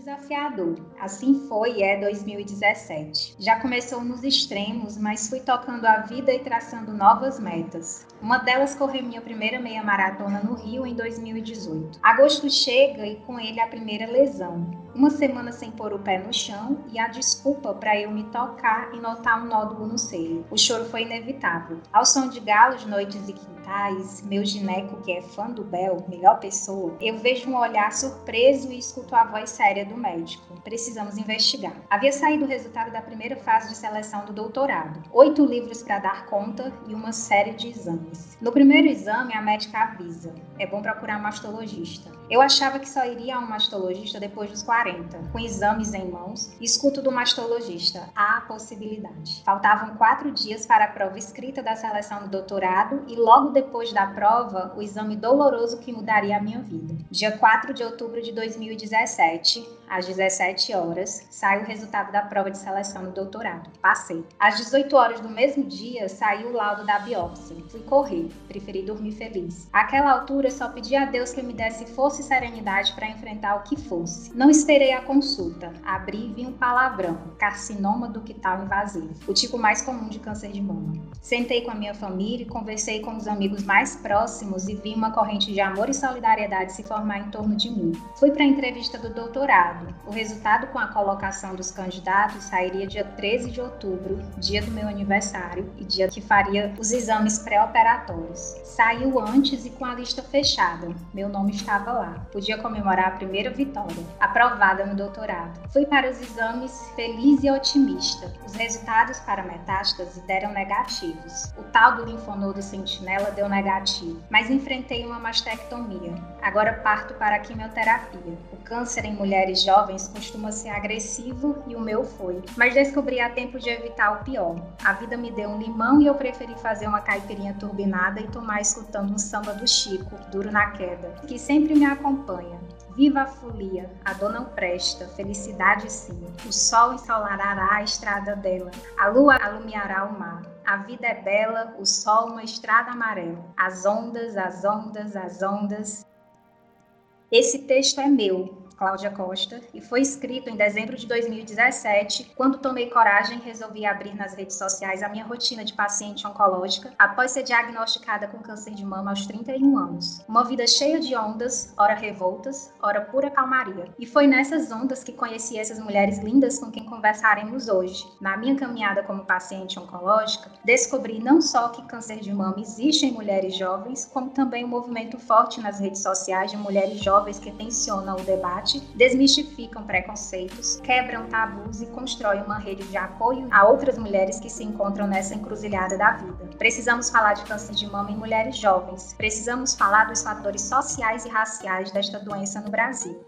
desafiador. Assim foi e é 2017. Já começou nos extremos, mas fui tocando a vida e traçando novas metas. Uma delas correu minha primeira meia maratona no Rio em 2018. Agosto chega e com ele a primeira lesão. Uma semana sem pôr o pé no chão e a desculpa para eu me tocar e notar um nódulo no seio. O choro foi inevitável. Ao som de galos, noites e meu gineco, que é fã do Bel, melhor pessoa, eu vejo um olhar surpreso e escuto a voz séria do médico. Precisamos investigar. Havia saído o resultado da primeira fase de seleção do doutorado. Oito livros para dar conta e uma série de exames. No primeiro exame, a médica avisa: é bom procurar um mastologista. Eu achava que só iria a um mastologista depois dos 40, com exames em mãos, escuto do mastologista: há possibilidade. Faltavam quatro dias para a prova escrita da seleção do doutorado e logo depois da prova, o exame doloroso que mudaria a minha vida. Dia 4 de outubro de 2017, às 17 horas, sai o resultado da prova de seleção do doutorado. Passei. Às 18 horas do mesmo dia, saiu o laudo da biópsia. Fui correr, preferi dormir feliz. Àquela altura, só pedi a Deus que me desse força e serenidade para enfrentar o que fosse. Não esperei a consulta. Abri e vi um palavrão: carcinoma ductal invasivo, o tipo mais comum de câncer de mama. Sentei com a minha família e conversei com os amigos mais próximos e vi uma corrente de amor e solidariedade se formar em torno de mim. Fui para a entrevista do doutorado o resultado com a colocação dos candidatos sairia dia 13 de outubro, dia do meu aniversário e dia que faria os exames pré-operatórios. Saiu antes e com a lista fechada. Meu nome estava lá. Podia comemorar a primeira vitória, aprovada no doutorado. Fui para os exames feliz e otimista. Os resultados para metástase deram negativos. O tal do linfonodo sentinela deu negativo, mas enfrentei uma mastectomia. Agora parto para a quimioterapia. O câncer em mulheres jovens costuma ser agressivo e o meu foi. Mas descobri a tempo de evitar o pior. A vida me deu um limão e eu preferi fazer uma caipirinha turbinada e tomar escutando um samba do Chico, duro na queda, que sempre me acompanha. Viva a folia, a dor não presta, felicidade sim. O sol ensolará a estrada dela, a lua alumiará o mar. A vida é bela, o sol uma estrada amarela. As ondas, as ondas, as ondas. Esse texto é meu, Cláudia Costa, e foi escrito em dezembro de 2017, quando tomei coragem e resolvi abrir nas redes sociais a minha rotina de paciente oncológica após ser diagnosticada com câncer de mama aos 31 anos. Uma vida cheia de ondas, ora revoltas, ora pura calmaria. E foi nessas ondas que conheci essas mulheres lindas com quem conversaremos hoje. Na minha caminhada como paciente oncológica, descobri não só que câncer de mama existe em mulheres jovens, como também um movimento forte nas redes sociais de mulheres jovens que tensionam o debate desmistificam preconceitos, quebram tabus e constroem uma rede de apoio a outras mulheres que se encontram nessa encruzilhada da vida. Precisamos falar de câncer de mama em mulheres jovens. Precisamos falar dos fatores sociais e raciais desta doença no Brasil.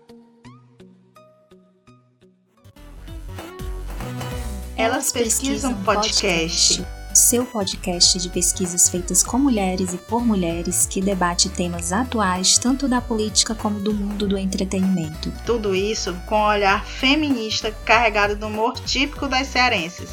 Elas pesquisam podcast seu podcast de pesquisas feitas com mulheres e por mulheres que debate temas atuais tanto da política como do mundo do entretenimento. Tudo isso com um olhar feminista carregado do humor típico das cearenses.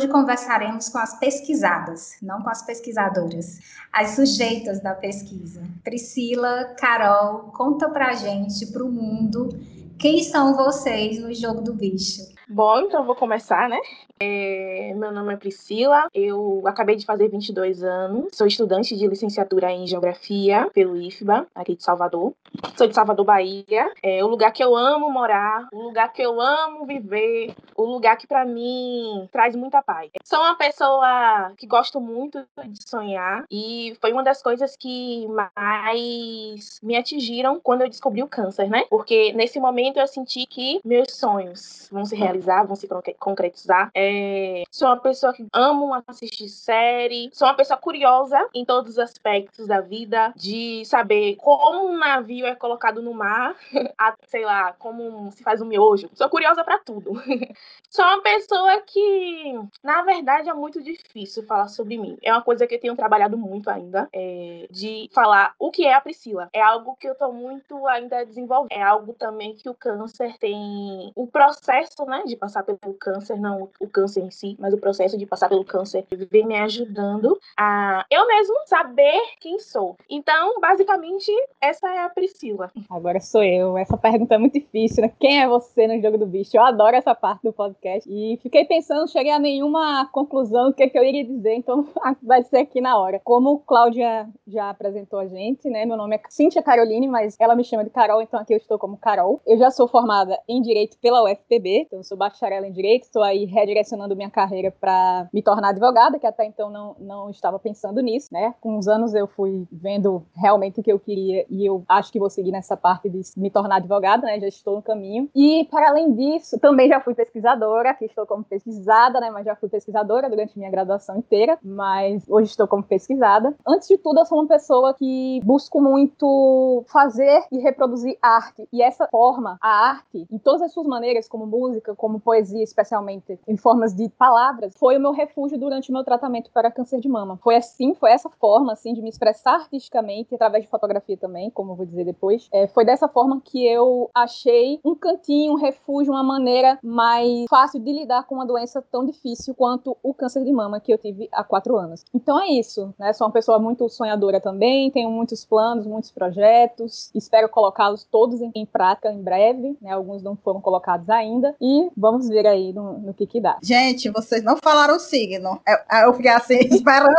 Hoje conversaremos com as pesquisadas, não com as pesquisadoras, as sujeitas da pesquisa. Priscila, Carol, conta pra gente, pro mundo, quem são vocês no jogo do bicho? Bom, então vou começar, né? É, meu nome é Priscila, eu acabei de fazer 22 anos, sou estudante de licenciatura em Geografia pelo IFBA, aqui de Salvador. Sou de Salvador, Bahia, é o lugar que eu amo morar, o lugar que eu amo viver, o lugar que para mim traz muita paz. Sou uma pessoa que gosto muito de sonhar e foi uma das coisas que mais me atingiram quando eu descobri o câncer, né? Porque nesse momento eu senti que meus sonhos vão se realizar, vão se concretizar. É, sou uma pessoa que amo assistir série. Sou uma pessoa curiosa em todos os aspectos da vida, de saber como um navio é colocado no mar, a, sei lá, como se faz um miojo. Sou curiosa para tudo. sou uma pessoa que, na verdade, é muito difícil falar sobre mim. É uma coisa que eu tenho trabalhado muito ainda, é, de falar o que é a Priscila. É algo que eu tô muito ainda desenvolvendo. É algo também que o câncer tem o processo, né, de passar pelo câncer, não o câncer em si, mas o processo de passar pelo câncer vem me ajudando a eu mesmo saber quem sou. Então, basicamente, essa é a Priscila. Agora sou eu. Essa pergunta é muito difícil, né? Quem é você no jogo do bicho? Eu adoro essa parte do podcast. E fiquei pensando, cheguei a nenhuma conclusão do que, que eu iria dizer, então vai ser aqui na hora. Como Cláudia já apresentou a gente, né? Meu nome é Cíntia Caroline, mas ela me chama de Carol, então aqui eu estou como Carol. Eu já sou formada em Direito pela UFPB, então sou bacharel em Direito, estou aí redirecionando minha carreira para me tornar advogada, que até então não, não estava pensando nisso, né? Com uns anos eu fui vendo realmente o que eu queria e eu acho que vou seguir nessa parte de me tornar advogada, né? Já estou no caminho. E para além disso, também já fui pesquisadora, aqui estou como pesquisada, né? Mas já fui pesquisadora durante minha graduação inteira, mas hoje estou como pesquisada. Antes de tudo, eu sou uma pessoa que busco muito fazer e reproduzir arte. E essa forma, a arte, em todas as suas maneiras, como música, como poesia, especialmente em formas de palavras, foi o meu refúgio durante o meu tratamento para câncer de mama. Foi assim, foi essa forma, assim, de me expressar artisticamente, através de fotografia também, como eu vou dizer depois. É, foi dessa forma que eu achei um cantinho, um refúgio, uma maneira mais fácil de lidar com uma doença tão difícil quanto o câncer de mama que eu tive há quatro anos. Então é isso, né? Sou uma pessoa muito sonhadora também, tenho muitos planos, muitos projetos, espero colocá-los todos em, em, prática em breve, né? Alguns não foram colocados ainda e vamos ver aí no, no que que dá. Gente, vocês não falaram o signo. Eu, eu fiquei assim esperando.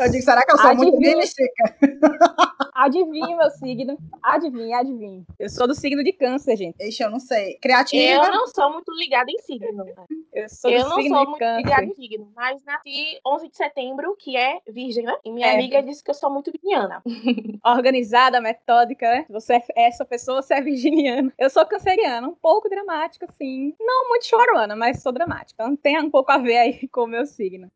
eu disse, será que eu sou Adivinha. muito mística? Adivinha meu signo. Adivinha, adivinha. Eu sou do signo de câncer, gente. Ixi, eu não sei. Criativa? Eu não sou muito ligada em signo. Eu sou eu não sou muito câncer. ligada em signo, mas nasci 11 de setembro, que é virgem, né? E minha é. amiga disse que eu sou muito virginiana. Organizada, metódica, né? Você é essa pessoa, você é virginiana. Eu sou canceriana, um pouco dramática, assim. Não muito chorona, mas sou dramática. Então tem um pouco a ver aí com o meu signo.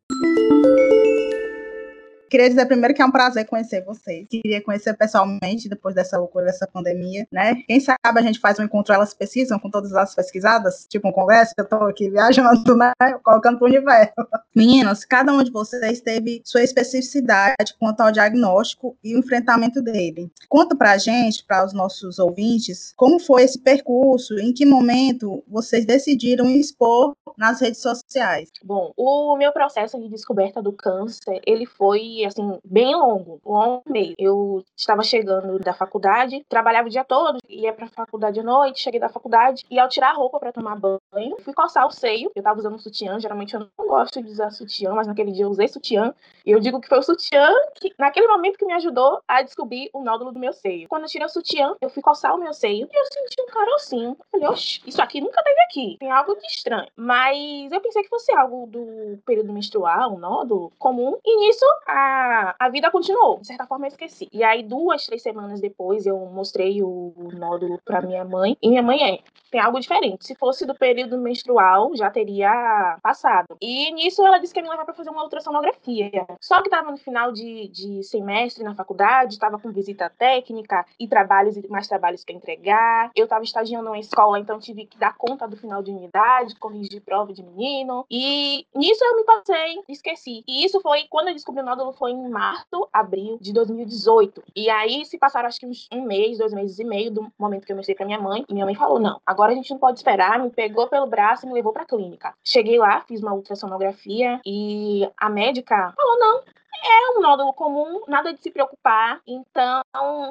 Queria dizer primeiro que é um prazer conhecer vocês. Queria conhecer pessoalmente depois dessa loucura dessa pandemia, né? Quem sabe a gente faz um encontro, elas pesquisam com todas as pesquisadas, tipo um congresso, eu tô aqui viajando, né? Colocando pro universo. Meninas, cada um de vocês teve sua especificidade quanto ao diagnóstico e o enfrentamento dele. Conta pra gente, para os nossos ouvintes, como foi esse percurso, em que momento vocês decidiram expor nas redes sociais? Bom, o meu processo de descoberta do câncer, ele foi assim, bem longo, longo meio. Eu estava chegando da faculdade, trabalhava o dia todo, ia pra faculdade à noite, cheguei da faculdade, e ao tirar a roupa para tomar banho, fui coçar o seio. Eu tava usando um sutiã, geralmente eu não gosto de usar sutiã, mas naquele dia eu usei sutiã. E eu digo que foi o sutiã que, naquele momento, que me ajudou a descobrir o nódulo do meu seio. Quando eu tirei o sutiã, eu fui coçar o meu seio e eu senti um carocinho. Eu falei, oxe, isso aqui nunca teve aqui. Tem algo de estranho. Mas eu pensei que fosse algo do período menstrual, um nódulo comum. E nisso, a a, vida continuou. De certa forma, eu esqueci. E aí, duas, três semanas depois, eu mostrei o, nódulo para minha mãe. E minha mãe é, tem algo diferente. Se fosse do período menstrual, já teria passado. E nisso, ela disse que ia me levar para fazer uma ultrassonografia. Só que estava no final de, de semestre na faculdade, estava com visita técnica e trabalhos e mais trabalhos para entregar. Eu estava estagiando numa escola, então tive que dar conta do final de unidade, corrigir prova de menino. E nisso eu me passei, esqueci. E isso foi quando eu descobri o nódulo foi em março, abril de 2018. E aí se passaram acho que uns um mês, dois meses e meio do momento que eu mostrei pra minha mãe. E minha mãe falou: não, agora a gente não pode esperar. Me pegou pelo braço e me levou pra clínica. Cheguei lá, fiz uma ultrassonografia e a médica falou: não, é um nódulo comum, nada de se preocupar. Então,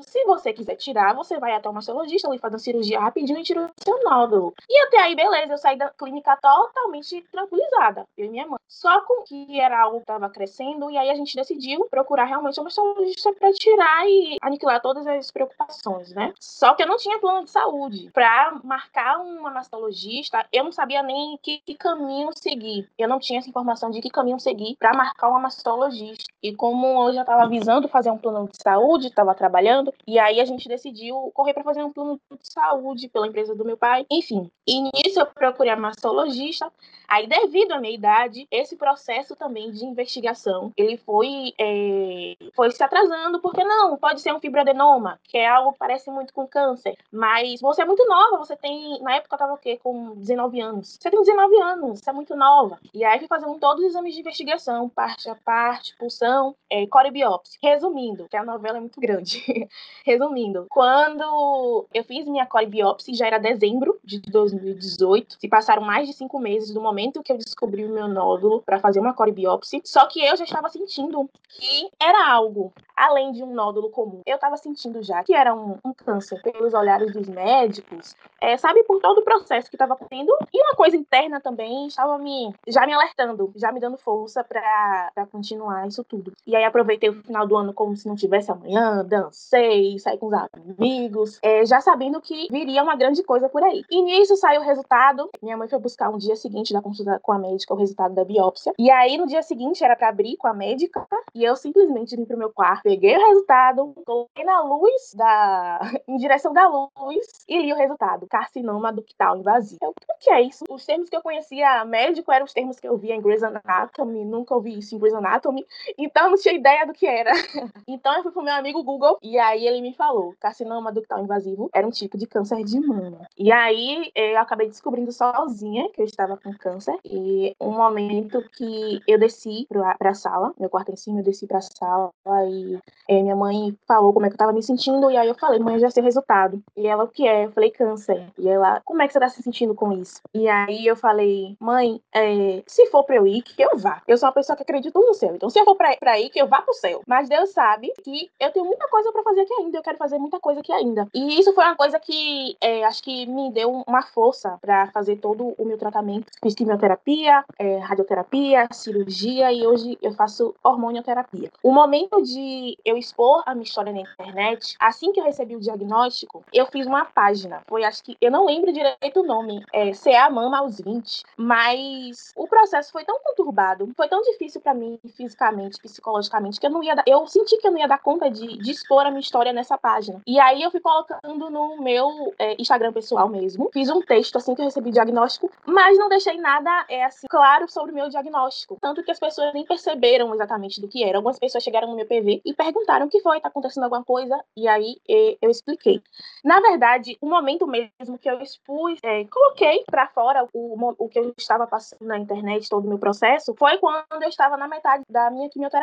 se você quiser tirar, você vai até o mastologista, ele faz uma cirurgia rapidinho e tira o seu nódulo. E até aí, beleza, eu saí da clínica totalmente tranquilizada, eu e minha mãe. Só com que era algo que estava crescendo, e aí a gente decidiu procurar realmente um mastologista para tirar e aniquilar todas as preocupações, né? Só que eu não tinha plano de saúde. Para marcar uma mastologista, eu não sabia nem que, que caminho seguir. Eu não tinha essa informação de que caminho seguir para marcar uma mastologista. E como eu já estava visando fazer um plano de saúde, estava trabalhando, e aí a gente decidiu correr para fazer um plano de saúde pela empresa do meu pai. Enfim, e nisso eu procurei a mastologista. Aí, devido à minha idade, esse processo também de investigação, ele foi, é, foi se atrasando, porque não, pode ser um fibroadenoma, que é algo que parece muito com câncer, mas você é muito nova, você tem, na época eu tava o quê? Com 19 anos. Você tem 19 anos, você é muito nova. E aí fui fazendo todos os exames de investigação, parte a parte, pulsando, então, é, core biópsia. Resumindo, que a novela é muito grande. Resumindo, quando eu fiz minha core biópsia, já era dezembro de 2018, se passaram mais de cinco meses do momento que eu descobri o meu nódulo para fazer uma core biópsia, só que eu já estava sentindo que era algo além de um nódulo comum. Eu estava sentindo já que era um, um, câncer pelos olhares dos médicos, é, sabe, por todo o processo que estava tendo e uma coisa interna também estava me já me alertando, já me dando força para continuar isso tudo. E aí aproveitei o final do ano como se não tivesse amanhã, dancei, saí com os amigos, é, já sabendo que viria uma grande coisa por aí. E nisso saiu o resultado. Minha mãe foi buscar um dia seguinte da consulta com a médica o resultado da biópsia. E aí no dia seguinte era para abrir com a médica e eu simplesmente vim pro meu quarto, peguei o resultado, coloquei na luz da em direção da luz e li o resultado. Carcinoma ductal invasivo. O que é isso? Os termos que eu conhecia médico eram os termos que eu via em Grey's Anatomy, nunca ouvi isso em Grey's Anatomy, então não tinha ideia do que era. então eu fui pro meu amigo Google e aí ele me falou: carcinoma ductal invasivo era um tipo de câncer de mama. E aí eu acabei descobrindo sozinha que eu estava com câncer e um momento que eu desci pra, sala, meu quarto em cima, eu desci pra sala e é, minha mãe falou como é que eu tava me sentindo e aí eu falei: mãe, já sei o resultado. E ela, o que é? Eu falei: câncer. E ela, como é que você tá se sentindo com isso? E aí eu falei: mãe, é, se for pra eu ir, que eu vá. Eu sou uma pessoa que acredita no céu. Então, se eu for pra, pra ir, que eu vá pro céu. Mas Deus sabe que eu tenho muita coisa para fazer aqui ainda. Eu quero fazer muita coisa aqui ainda. E isso foi uma coisa que é, acho que me deu uma força para fazer todo o meu tratamento. Fiz quimioterapia, é, radioterapia, cirurgia e hoje eu faço hormonioterapia. O momento de eu expor a minha história na internet, assim que eu recebi o diagnóstico, eu fiz uma página. Foi, acho que, eu não lembro direito o nome, é CA Mama aos 20. Mas o processo foi tão conturbado, foi tão difícil para mim fisicamente, psicologicamente, que eu não ia dar, eu senti que eu não ia dar conta de, de expor a minha história nessa página. E aí eu fui colocando no meu é, Instagram pessoal mesmo. Fiz um texto assim que eu recebi diagnóstico, mas não deixei nada é, assim, claro sobre o meu diagnóstico. Tanto que as pessoas nem perceberam exatamente do que era. Algumas pessoas chegaram no meu PV e perguntaram o que foi, tá acontecendo alguma coisa? E aí eu expliquei. Na verdade, o momento mesmo que eu expus, é, coloquei para fora o, o que eu estava passando na internet, todo o meu processo, foi quando eu estava na metade da minha quimioterapia,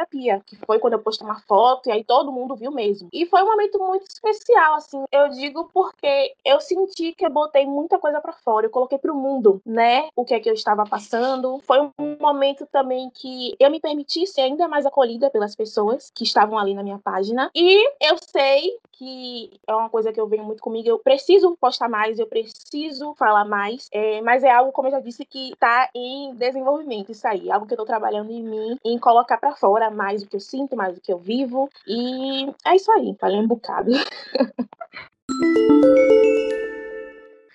que foi quando eu postei uma foto e aí todo mundo viu mesmo. E foi um momento muito especial, assim, eu digo porque eu senti que eu botei muita coisa para fora, eu coloquei pro mundo, né, o que é que eu estava passando. Foi um momento também que eu me permiti ser ainda mais acolhida pelas pessoas que estavam ali na minha página. E eu sei que é uma coisa que eu venho muito comigo, eu preciso postar mais, eu preciso falar mais, é, mas é algo, como eu já disse, que tá em desenvolvimento, isso aí, algo que eu tô trabalhando em mim, em colocar para fora mais o que eu sinto, mais o que eu vivo. E é isso aí, falei um bocado.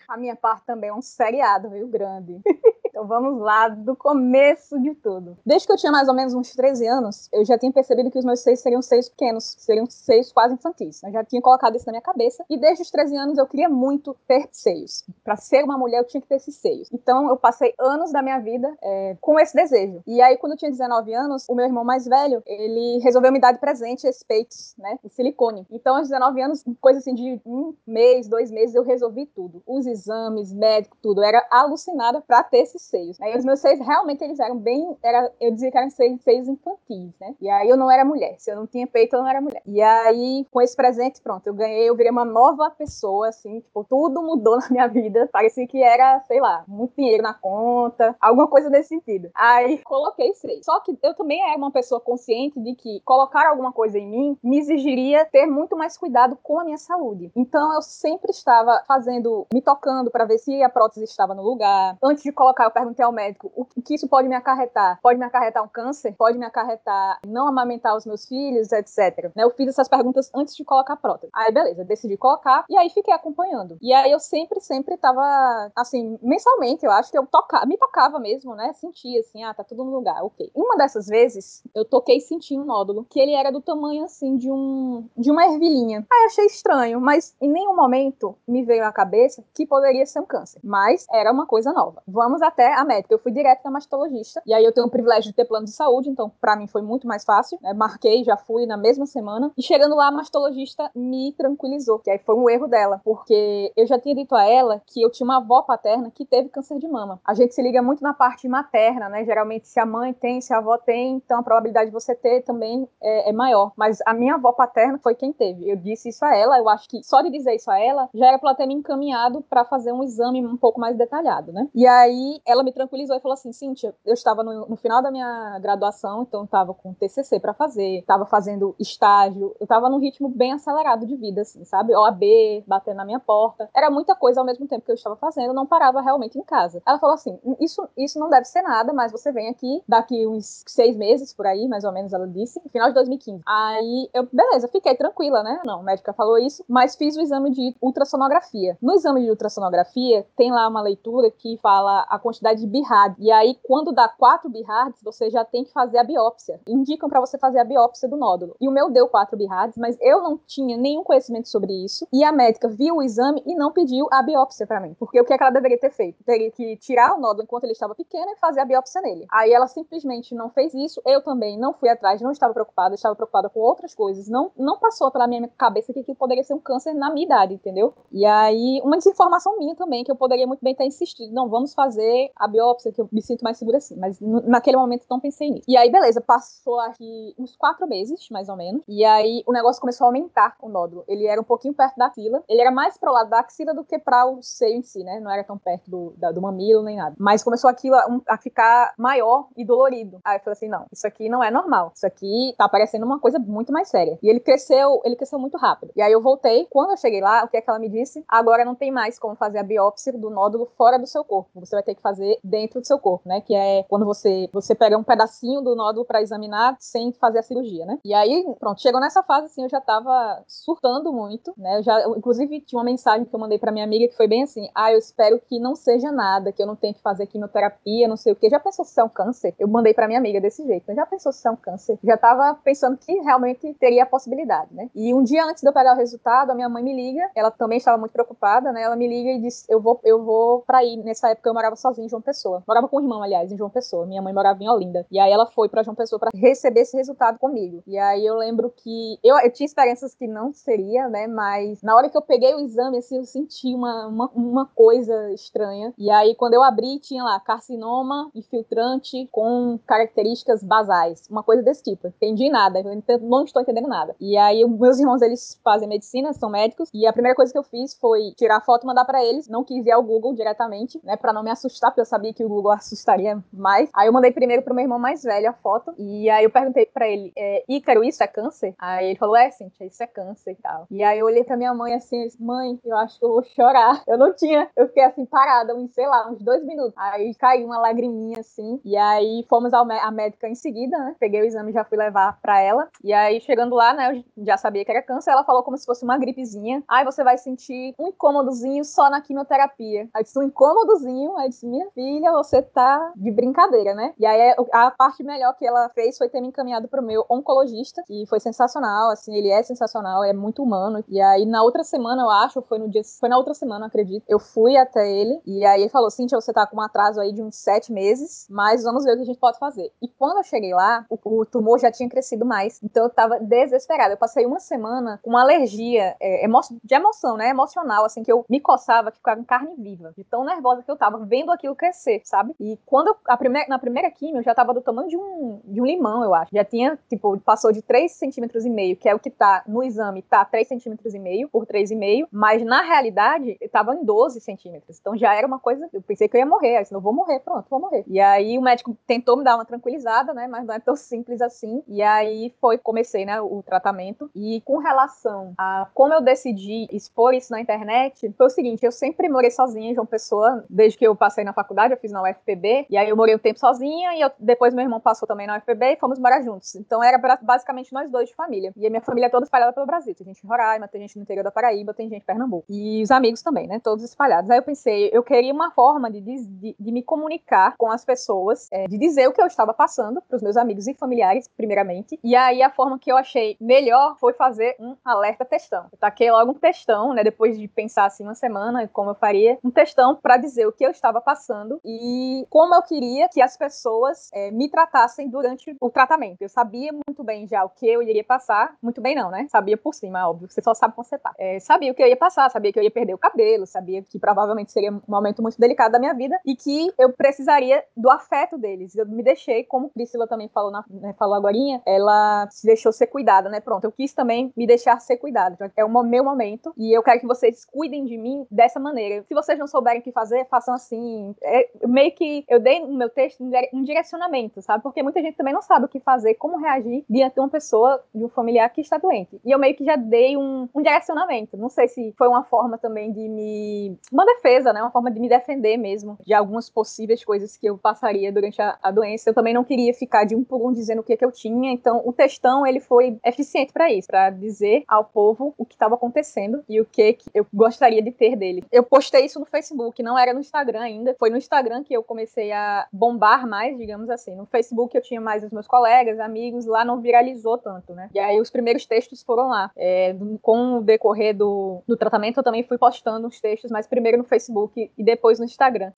A minha parte também é um seriado, viu, grande. Então vamos lá do começo de tudo. Desde que eu tinha mais ou menos uns 13 anos, eu já tinha percebido que os meus seios seriam seios pequenos, seriam seios quase infantis. Eu já tinha colocado isso na minha cabeça. E desde os 13 anos eu queria muito ter seios. Para ser uma mulher eu tinha que ter esses seios. Então eu passei anos da minha vida é, com esse desejo. E aí quando eu tinha 19 anos, o meu irmão mais velho, ele resolveu me dar de presente esses peitos, né, de silicone. Então aos 19 anos, coisa assim de um mês, dois meses, eu resolvi tudo. Os exames, médico, tudo. Eu era alucinada para ter esses seios. Aí os meus seios realmente eles eram bem, era, eu dizia que eram seios, seios infantis, né? E aí eu não era mulher. Se eu não tinha peito, eu não era mulher. E aí com esse presente, pronto, eu ganhei, eu virei uma nova pessoa, assim, tipo, tudo mudou na minha vida. Parecia que era, sei lá, muito dinheiro na conta, alguma coisa nesse sentido. Aí coloquei seio. Só que eu também era uma pessoa consciente de que colocar alguma coisa em mim me exigiria ter muito mais cuidado com a minha saúde. Então eu sempre estava fazendo, me tocando para ver se a prótese estava no lugar. Antes de colocar, eu perguntei ao médico o que isso pode me acarretar. Pode me acarretar um câncer? Pode me acarretar não amamentar os meus filhos, etc. Né, eu fiz essas perguntas antes de colocar a prótese. Aí, beleza, decidi colocar e aí fiquei acompanhando. E aí eu sempre, sempre tava, assim, mensalmente, eu acho que eu tocava, me tocava mesmo, né? Sentia assim, ah, tá tudo no lugar, ok. Uma dessas vezes, eu toquei e senti um nódulo, que ele era do tamanho, assim, de um de uma ervilhinha. Aí achei estranho, mas em nenhum momento me veio à cabeça que poderia ser um câncer. Mas era uma coisa nova. Vamos até até a médica. Eu fui direto na mastologista. E aí eu tenho o privilégio de ter plano de saúde, então para mim foi muito mais fácil. Né? Marquei, já fui na mesma semana. E chegando lá, a mastologista me tranquilizou. Que aí foi um erro dela, porque eu já tinha dito a ela que eu tinha uma avó paterna que teve câncer de mama. A gente se liga muito na parte materna, né? Geralmente, se a mãe tem, se a avó tem, então a probabilidade de você ter também é, é maior. Mas a minha avó paterna foi quem teve. Eu disse isso a ela, eu acho que só de dizer isso a ela, já era pra ela ter me encaminhado para fazer um exame um pouco mais detalhado, né? E aí ela me tranquilizou e falou assim: Cíntia, eu estava no, no final da minha graduação, então estava com TCC para fazer, estava fazendo estágio, eu estava num ritmo bem acelerado de vida, assim, sabe? OAB, batendo na minha porta. Era muita coisa ao mesmo tempo que eu estava fazendo, eu não parava realmente em casa. Ela falou assim: isso, isso não deve ser nada, mas você vem aqui daqui uns seis meses por aí, mais ou menos, ela disse, final de 2015. Aí eu, beleza, fiquei tranquila, né? Não, a médica falou isso, mas fiz o exame de ultrassonografia. No exame de ultrassonografia, tem lá uma leitura que fala a quantidade de BIRAD. E aí, quando dá 4 BIRADs, você já tem que fazer a biópsia. Indicam para você fazer a biópsia do nódulo. E o meu deu 4 BIRADs, mas eu não tinha nenhum conhecimento sobre isso. E a médica viu o exame e não pediu a biópsia para mim. Porque o que, é que ela deveria ter feito? Teria que tirar o nódulo enquanto ele estava pequeno e fazer a biópsia nele. Aí ela simplesmente não fez isso. Eu também não fui atrás, não estava preocupada, estava preocupada com outras coisas. Não, não passou pela minha cabeça que aquilo poderia ser um câncer na minha idade, entendeu? E aí, uma desinformação minha também, que eu poderia muito bem ter insistido. Não, vamos fazer a biópsia, que eu me sinto mais segura assim. Mas naquele momento não pensei nisso. E aí, beleza, passou aqui uns quatro meses, mais ou menos. E aí o negócio começou a aumentar o nódulo. Ele era um pouquinho perto da axila. Ele era mais pro lado da axila do que para o seio em si, né? Não era tão perto do, da, do mamilo nem nada. Mas começou aquilo a, a, ficar maior e dolorido. Aí eu falei assim: não, isso aqui não é normal. Isso aqui tá parecendo uma coisa muito mais séria. E ele cresceu, ele cresceu muito rápido. E aí eu voltei. Quando eu cheguei lá, o que é que ela me disse? Agora não tem mais como fazer a biópsia do nódulo fora do seu corpo. Você vai ter que fazer dentro do seu corpo, né? Que é quando você, você pega um pedacinho do nódulo para examinar sem fazer a cirurgia, né? E aí, pronto, chegou nessa fase assim, eu já tava surtando muito, né? Eu já, eu, inclusive, tinha uma mensagem que eu mandei para minha amiga que foi bem assim: ah, eu espero que não seja nada, que eu não tenha que fazer quimioterapia, não sei o que. Já pensou se é um câncer? Eu mandei para minha amiga desse jeito. Já pensou se é um câncer? Já tava pensando que realmente teria a possibilidade, né? E um dia antes de eu pegar o resultado, a minha mãe me liga, ela também estava muito preocupada, né? Ela me liga e diz: eu vou, eu vou para ir. Nessa época eu morava sozinha em João Pessoa. Morava com o irmão, aliás, em João Pessoa. Minha mãe morava em Olinda. E aí ela foi para João Pessoa para receber esse resultado comigo. E aí eu lembro que eu, eu tinha experiências que não seria, né? Mas na hora que eu peguei o exame, assim, eu senti uma, uma, uma coisa estranha. E aí quando eu abri, tinha lá carcinoma infiltrante com características basais. Uma coisa desse tipo. Entendi nada. Não estou entendendo nada. E aí meus irmãos, eles fazem medicina, são médicos. E a primeira coisa que eu fiz foi tirar foto e mandar para eles. Não quis ir ao Google diretamente, né? Pra não me assustar, porque eu sabia que o Google assustaria mais. Aí eu mandei primeiro pro meu irmão mais velho a foto. E aí eu perguntei para ele, é, Ícaro, isso é câncer? Aí ele falou, é, Cintia, isso é câncer e tal. E aí eu olhei pra minha mãe assim, disse, mãe, eu acho que eu vou chorar. Eu não tinha, eu fiquei assim parada, uns, sei lá, uns dois minutos. Aí caiu uma lagriminha assim. E aí fomos ao à médica em seguida, né? Peguei o exame e já fui levar pra ela. E aí chegando lá, né, eu já sabia que era câncer. Ela falou como se fosse uma gripezinha. Aí você vai sentir um incômodozinho só na quimioterapia. Aí disse, um incômodozinho. Aí disse, minha filha, você tá de brincadeira, né? E aí a parte melhor que ela fez foi ter me encaminhado pro meu oncologista, que foi sensacional, assim, ele é sensacional, é muito humano. E aí na outra semana, eu acho, foi no dia, foi na outra semana, acredito, eu fui até ele e aí ele falou: Cintia, você tá com um atraso aí de uns sete meses, mas vamos ver o que a gente pode fazer. E quando eu cheguei lá, o, o tumor já tinha crescido mais, então eu tava desesperada. Eu passei uma semana com uma alergia é, emo de emoção, né? Emocional, assim, que eu me coçava, que ficava carne viva, de tão nervosa que eu tava, vendo aquilo crescer, sabe? E quando a primeira, na primeira quimio, eu já tava do tamanho de um, de um limão, eu acho. Já tinha, tipo, passou de 3 centímetros e meio, que é o que tá no exame, tá 3 centímetros e meio por 3,5, mas na realidade, tava em 12 centímetros. Então já era uma coisa, eu pensei que eu ia morrer, disse, não vou morrer, pronto, vou morrer. E aí o médico tentou me dar uma tranquilizada, né, mas não é tão simples assim. E aí foi, comecei, né, o tratamento. E com relação a como eu decidi expor isso na internet, foi o seguinte, eu sempre morei sozinha em João Pessoa, desde que eu passei na faculdade, eu fiz na UFPB, e aí eu morei um tempo sozinha, e eu, depois meu irmão passou também na UFPB, e fomos morar juntos. Então era basicamente nós dois de família. E a minha família é toda espalhada pelo Brasil. Tem gente em Roraima, tem gente no interior da Paraíba, tem gente em Pernambuco. E os amigos também, né? Todos espalhados. Aí eu pensei, eu queria uma forma de, de, de me comunicar com as pessoas, é, de dizer o que eu estava passando para os meus amigos e familiares, primeiramente. E aí a forma que eu achei melhor foi fazer um alerta textão. Eu taquei logo um textão, né? Depois de pensar assim uma semana como eu faria, um textão para dizer o que eu estava passando passando e como eu queria que as pessoas é, me tratassem durante o tratamento. Eu sabia muito bem já o que eu iria passar, muito bem não, né? Sabia por cima, óbvio, você só sabe quando você tá. É, sabia o que eu ia passar, sabia que eu ia perder o cabelo, sabia que provavelmente seria um momento muito delicado da minha vida e que eu precisaria do afeto deles. Eu me deixei, como Priscila também falou, na, né, falou agora, ela se deixou ser cuidada, né? Pronto, eu quis também me deixar ser cuidada. Então, é o meu momento e eu quero que vocês cuidem de mim dessa maneira. Se vocês não souberem o que fazer, façam assim. É, meio que eu dei no meu texto um direcionamento, sabe? Porque muita gente também não sabe o que fazer, como reagir diante de uma pessoa, de um familiar que está doente. E eu meio que já dei um, um direcionamento. Não sei se foi uma forma também de me. Uma defesa, né? Uma forma de me defender mesmo de algumas possíveis coisas que eu passaria durante a, a doença. Eu também não queria ficar de um por um dizendo o que, que eu tinha. Então, o textão, ele foi eficiente para isso, para dizer ao povo o que estava acontecendo e o que, que eu gostaria de ter dele. Eu postei isso no Facebook, não era no Instagram ainda. Foi no Instagram que eu comecei a bombar mais, digamos assim. No Facebook eu tinha mais os meus colegas, amigos, lá não viralizou tanto, né? E aí os primeiros textos foram lá. É, com o decorrer do, do tratamento, eu também fui postando os textos, mas primeiro no Facebook e depois no Instagram.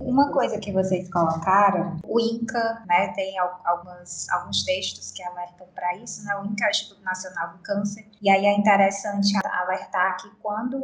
Uma coisa que vocês colocaram, o INCA, né, tem alguns, alguns textos que alertam para isso, né, o INCA é o Instituto Nacional do Câncer, e aí é interessante alertar que quando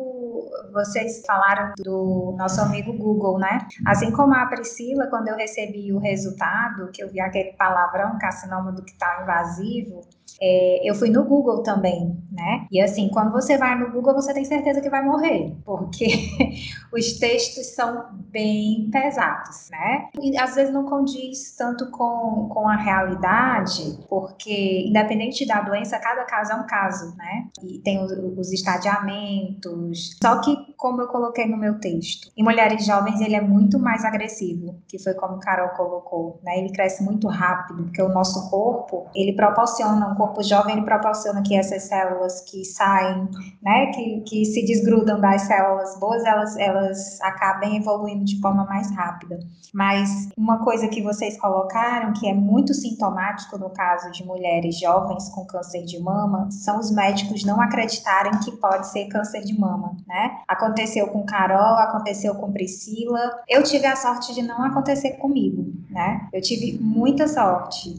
vocês falaram do nosso amigo Google, né, assim como a Priscila, quando eu recebi o resultado, que eu vi aquele palavrão, carcinoma do que está invasivo, é, eu fui no Google também, né? E assim, quando você vai no Google, você tem certeza que vai morrer, porque os textos são bem pesados, né? E às vezes não condiz tanto com, com a realidade, porque independente da doença, cada caso é um caso, né? E tem os, os estadiamentos. Só que, como eu coloquei no meu texto, em mulheres jovens ele é muito mais agressivo, que foi como Carol colocou, né? Ele cresce muito rápido, porque o nosso corpo, ele proporciona um corpo jovem ele proporciona que essas células que saem, né, que, que se desgrudam das células boas, elas, elas acabem evoluindo de forma mais rápida. Mas uma coisa que vocês colocaram, que é muito sintomático no caso de mulheres jovens com câncer de mama, são os médicos não acreditarem que pode ser câncer de mama, né? Aconteceu com Carol, aconteceu com Priscila. Eu tive a sorte de não acontecer comigo, né? Eu tive muita sorte.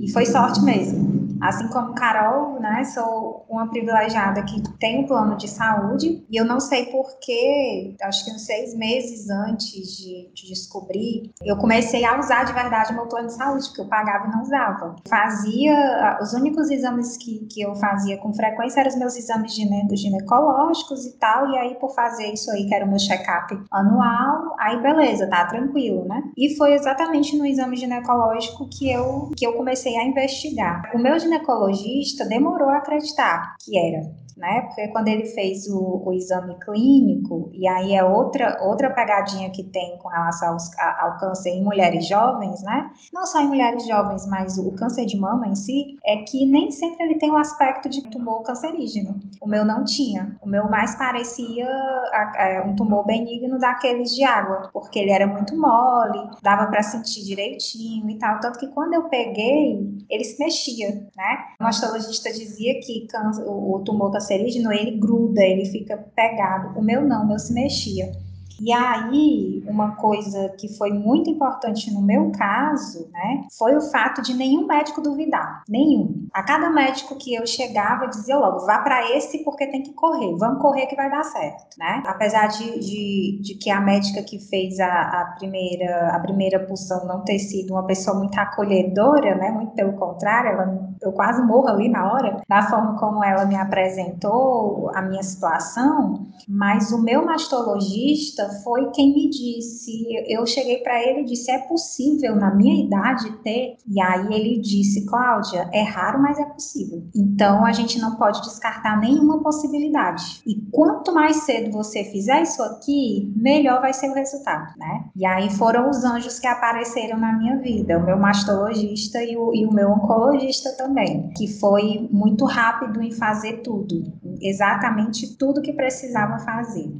E foi sorte mesmo. Assim como Carol, né, sou uma privilegiada que tem um plano de saúde e eu não sei porquê, acho que uns seis meses antes de, de descobrir, eu comecei a usar de verdade meu plano de saúde, porque eu pagava e não usava. Fazia, os únicos exames que, que eu fazia com frequência eram os meus exames gine, ginecológicos e tal, e aí por fazer isso aí, que era o meu check-up anual, aí beleza, tá tranquilo, né? E foi exatamente no exame ginecológico que eu, que eu comecei a investigar. O meu ginecologista demorou a acreditar que era né? Porque quando ele fez o, o exame clínico, e aí é outra, outra pegadinha que tem com relação aos, a, ao câncer em mulheres jovens, né? Não só em mulheres jovens, mas o câncer de mama em si, é que nem sempre ele tem o aspecto de tumor cancerígeno. O meu não tinha. O meu mais parecia a, a, um tumor benigno daqueles de água, porque ele era muito mole, dava para sentir direitinho e tal. Tanto que quando eu peguei, ele se mexia, né? O mastologista dizia que o, tumor cancerígeno ele gruda, ele fica pegado. O meu não, o meu se mexia. E aí, uma coisa que foi muito importante no meu caso, né, foi o fato de nenhum médico duvidar, nenhum. A cada médico que eu chegava, dizia logo, vá para esse porque tem que correr, vamos correr que vai dar certo, né? Apesar de, de, de que a médica que fez a, a, primeira a primeira pulsão não ter sido uma pessoa muito acolhedora, né, muito pelo contrário, ela, eu quase morro ali na hora, da forma como ela me apresentou a minha situação, mas o meu mastologista foi quem me disse. Eu cheguei para ele e disse: é possível na minha idade ter? E aí ele disse: Cláudia, é raro, mas é possível. Então a gente não pode descartar nenhuma possibilidade. E quanto mais cedo você fizer isso aqui, melhor vai ser o resultado, né? E aí foram os anjos que apareceram na minha vida, o meu mastologista e o, e o meu oncologista também, que foi muito rápido em fazer tudo, exatamente tudo que precisava fazer.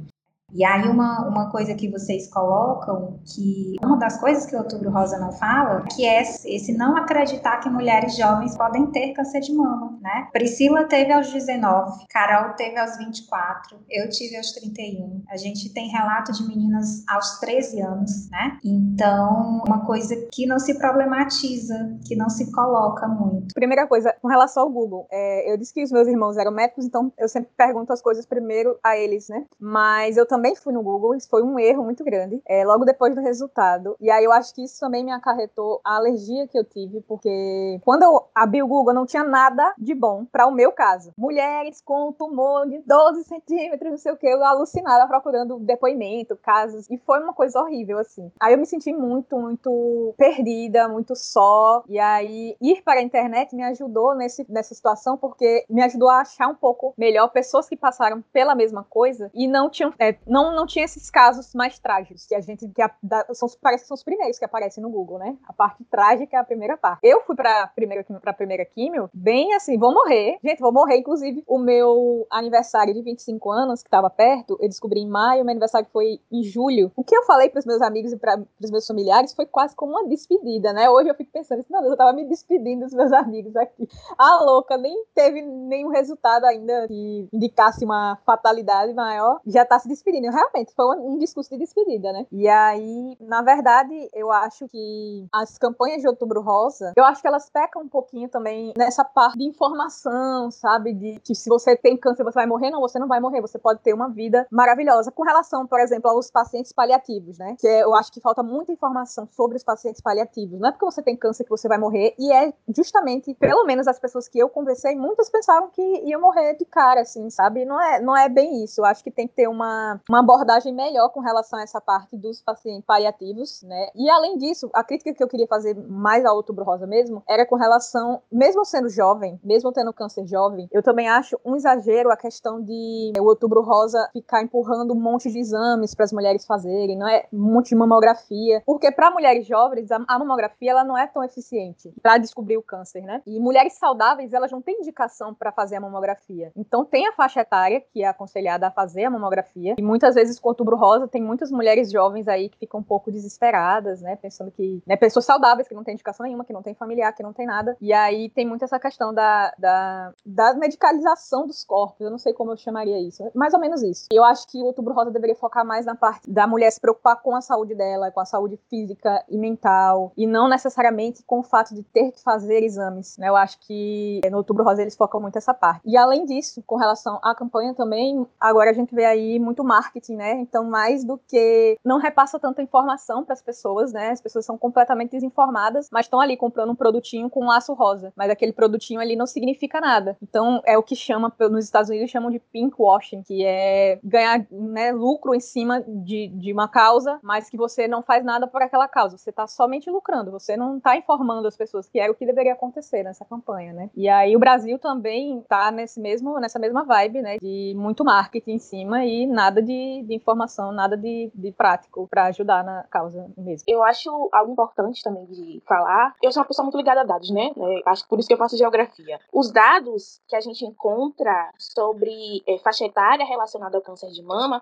E aí uma, uma coisa que vocês colocam, que uma das coisas que o Outubro Rosa não fala, que é esse não acreditar que mulheres jovens podem ter câncer de mama, né? Priscila teve aos 19, Carol teve aos 24, eu tive aos 31. A gente tem relato de meninas aos 13 anos, né? Então, uma coisa que não se problematiza, que não se coloca muito. Primeira coisa, com relação ao Google, é, eu disse que os meus irmãos eram médicos, então eu sempre pergunto as coisas primeiro a eles, né? Mas eu fui no Google, isso foi um erro muito grande, é, logo depois do resultado. E aí eu acho que isso também me acarretou a alergia que eu tive, porque quando eu abri o Google não tinha nada de bom para o meu caso. Mulheres com tumor de 12 centímetros, não sei o que, eu alucinada procurando depoimento, casos, e foi uma coisa horrível, assim. Aí eu me senti muito, muito perdida, muito só, e aí ir para a internet me ajudou nesse, nessa situação, porque me ajudou a achar um pouco melhor pessoas que passaram pela mesma coisa e não tinham, é, não, não tinha esses casos mais trágicos, que a gente, que a, da, são, parece que são os primeiros que aparecem no Google, né? A parte trágica é a primeira parte. Eu fui pra primeira, pra primeira químio, bem assim, vou morrer. Gente, vou morrer. Inclusive, o meu aniversário de 25 anos, que tava perto, eu descobri em maio, meu aniversário foi em julho. O que eu falei pros meus amigos e para pros meus familiares foi quase como uma despedida, né? Hoje eu fico pensando, meu Deus, eu tava me despedindo dos meus amigos aqui. A louca nem teve nenhum resultado ainda que indicasse uma fatalidade maior, já tá se despedindo. Realmente, foi um discurso de despedida, né? E aí, na verdade, eu acho que as campanhas de Outubro Rosa, eu acho que elas pecam um pouquinho também nessa parte de informação, sabe? De que se você tem câncer, você vai morrer. Não, você não vai morrer, você pode ter uma vida maravilhosa. Com relação, por exemplo, aos pacientes paliativos, né? Que eu acho que falta muita informação sobre os pacientes paliativos. Não é porque você tem câncer que você vai morrer, e é justamente, pelo menos as pessoas que eu conversei, muitas pensaram que iam morrer de cara, assim, sabe? Não é, não é bem isso. Eu acho que tem que ter uma, uma abordagem melhor com relação a essa parte dos pacientes paliativos, né? E além disso, a crítica que eu queria fazer mais ao Outubro Rosa mesmo era com relação, mesmo sendo jovem, mesmo tendo câncer jovem, eu também acho um exagero a questão de o Outubro Rosa ficar empurrando um monte de exames para as mulheres fazerem, não é um monte de mamografia, porque para mulheres jovens a mamografia ela não é tão eficiente para descobrir o câncer, né? E mulheres saudáveis elas não têm indicação para fazer a mamografia. Então tem a faixa etária que é aconselhada a fazer a mamografia e muitas vezes com o Outubro Rosa tem muitas mulheres jovens aí que ficam um pouco desesperadas, né? Pensando que, né, pessoas saudáveis que não têm indicação nenhuma, que não tem familiar, que não tem nada. E aí tem muito essa questão da, da, da medicalização dos corpos. Eu não sei como eu chamaria isso. Mais ou menos isso. Eu acho que o Outubro Rosa deveria focar mais na parte da mulher se preocupar com a saúde dela, com a saúde física e mental, e não necessariamente com o fato de ter que fazer exames. Né? Eu acho que no Outubro Rosa eles focam muito essa parte. E além disso, com relação à campanha também, agora a gente vê aí muito marketing, né? Então, mais do que não repassa tanta informação para as pessoas, né? As pessoas são completamente desinformadas, mas estão ali comprando um produtinho com um laço rosa, mas aquele produtinho ali não significa nada. Então, é o que chama nos Estados Unidos chamam de pink washing, que é ganhar né, lucro em cima de, de uma causa, mas que você não faz nada por aquela causa. Você está somente lucrando, você não está informando as pessoas que era o que deveria acontecer nessa campanha, né? E aí o Brasil também está nesse mesmo, nessa mesma vibe, né? De muito marketing em cima e nada de, de informação, nada de, de prático para ajudar na causa mesmo. Eu acho algo importante também de falar. Eu sou uma pessoa muito ligada a dados, né? É, acho que por isso que eu faço geografia. Os dados que a gente encontra sobre é, faixa etária relacionada ao câncer de mama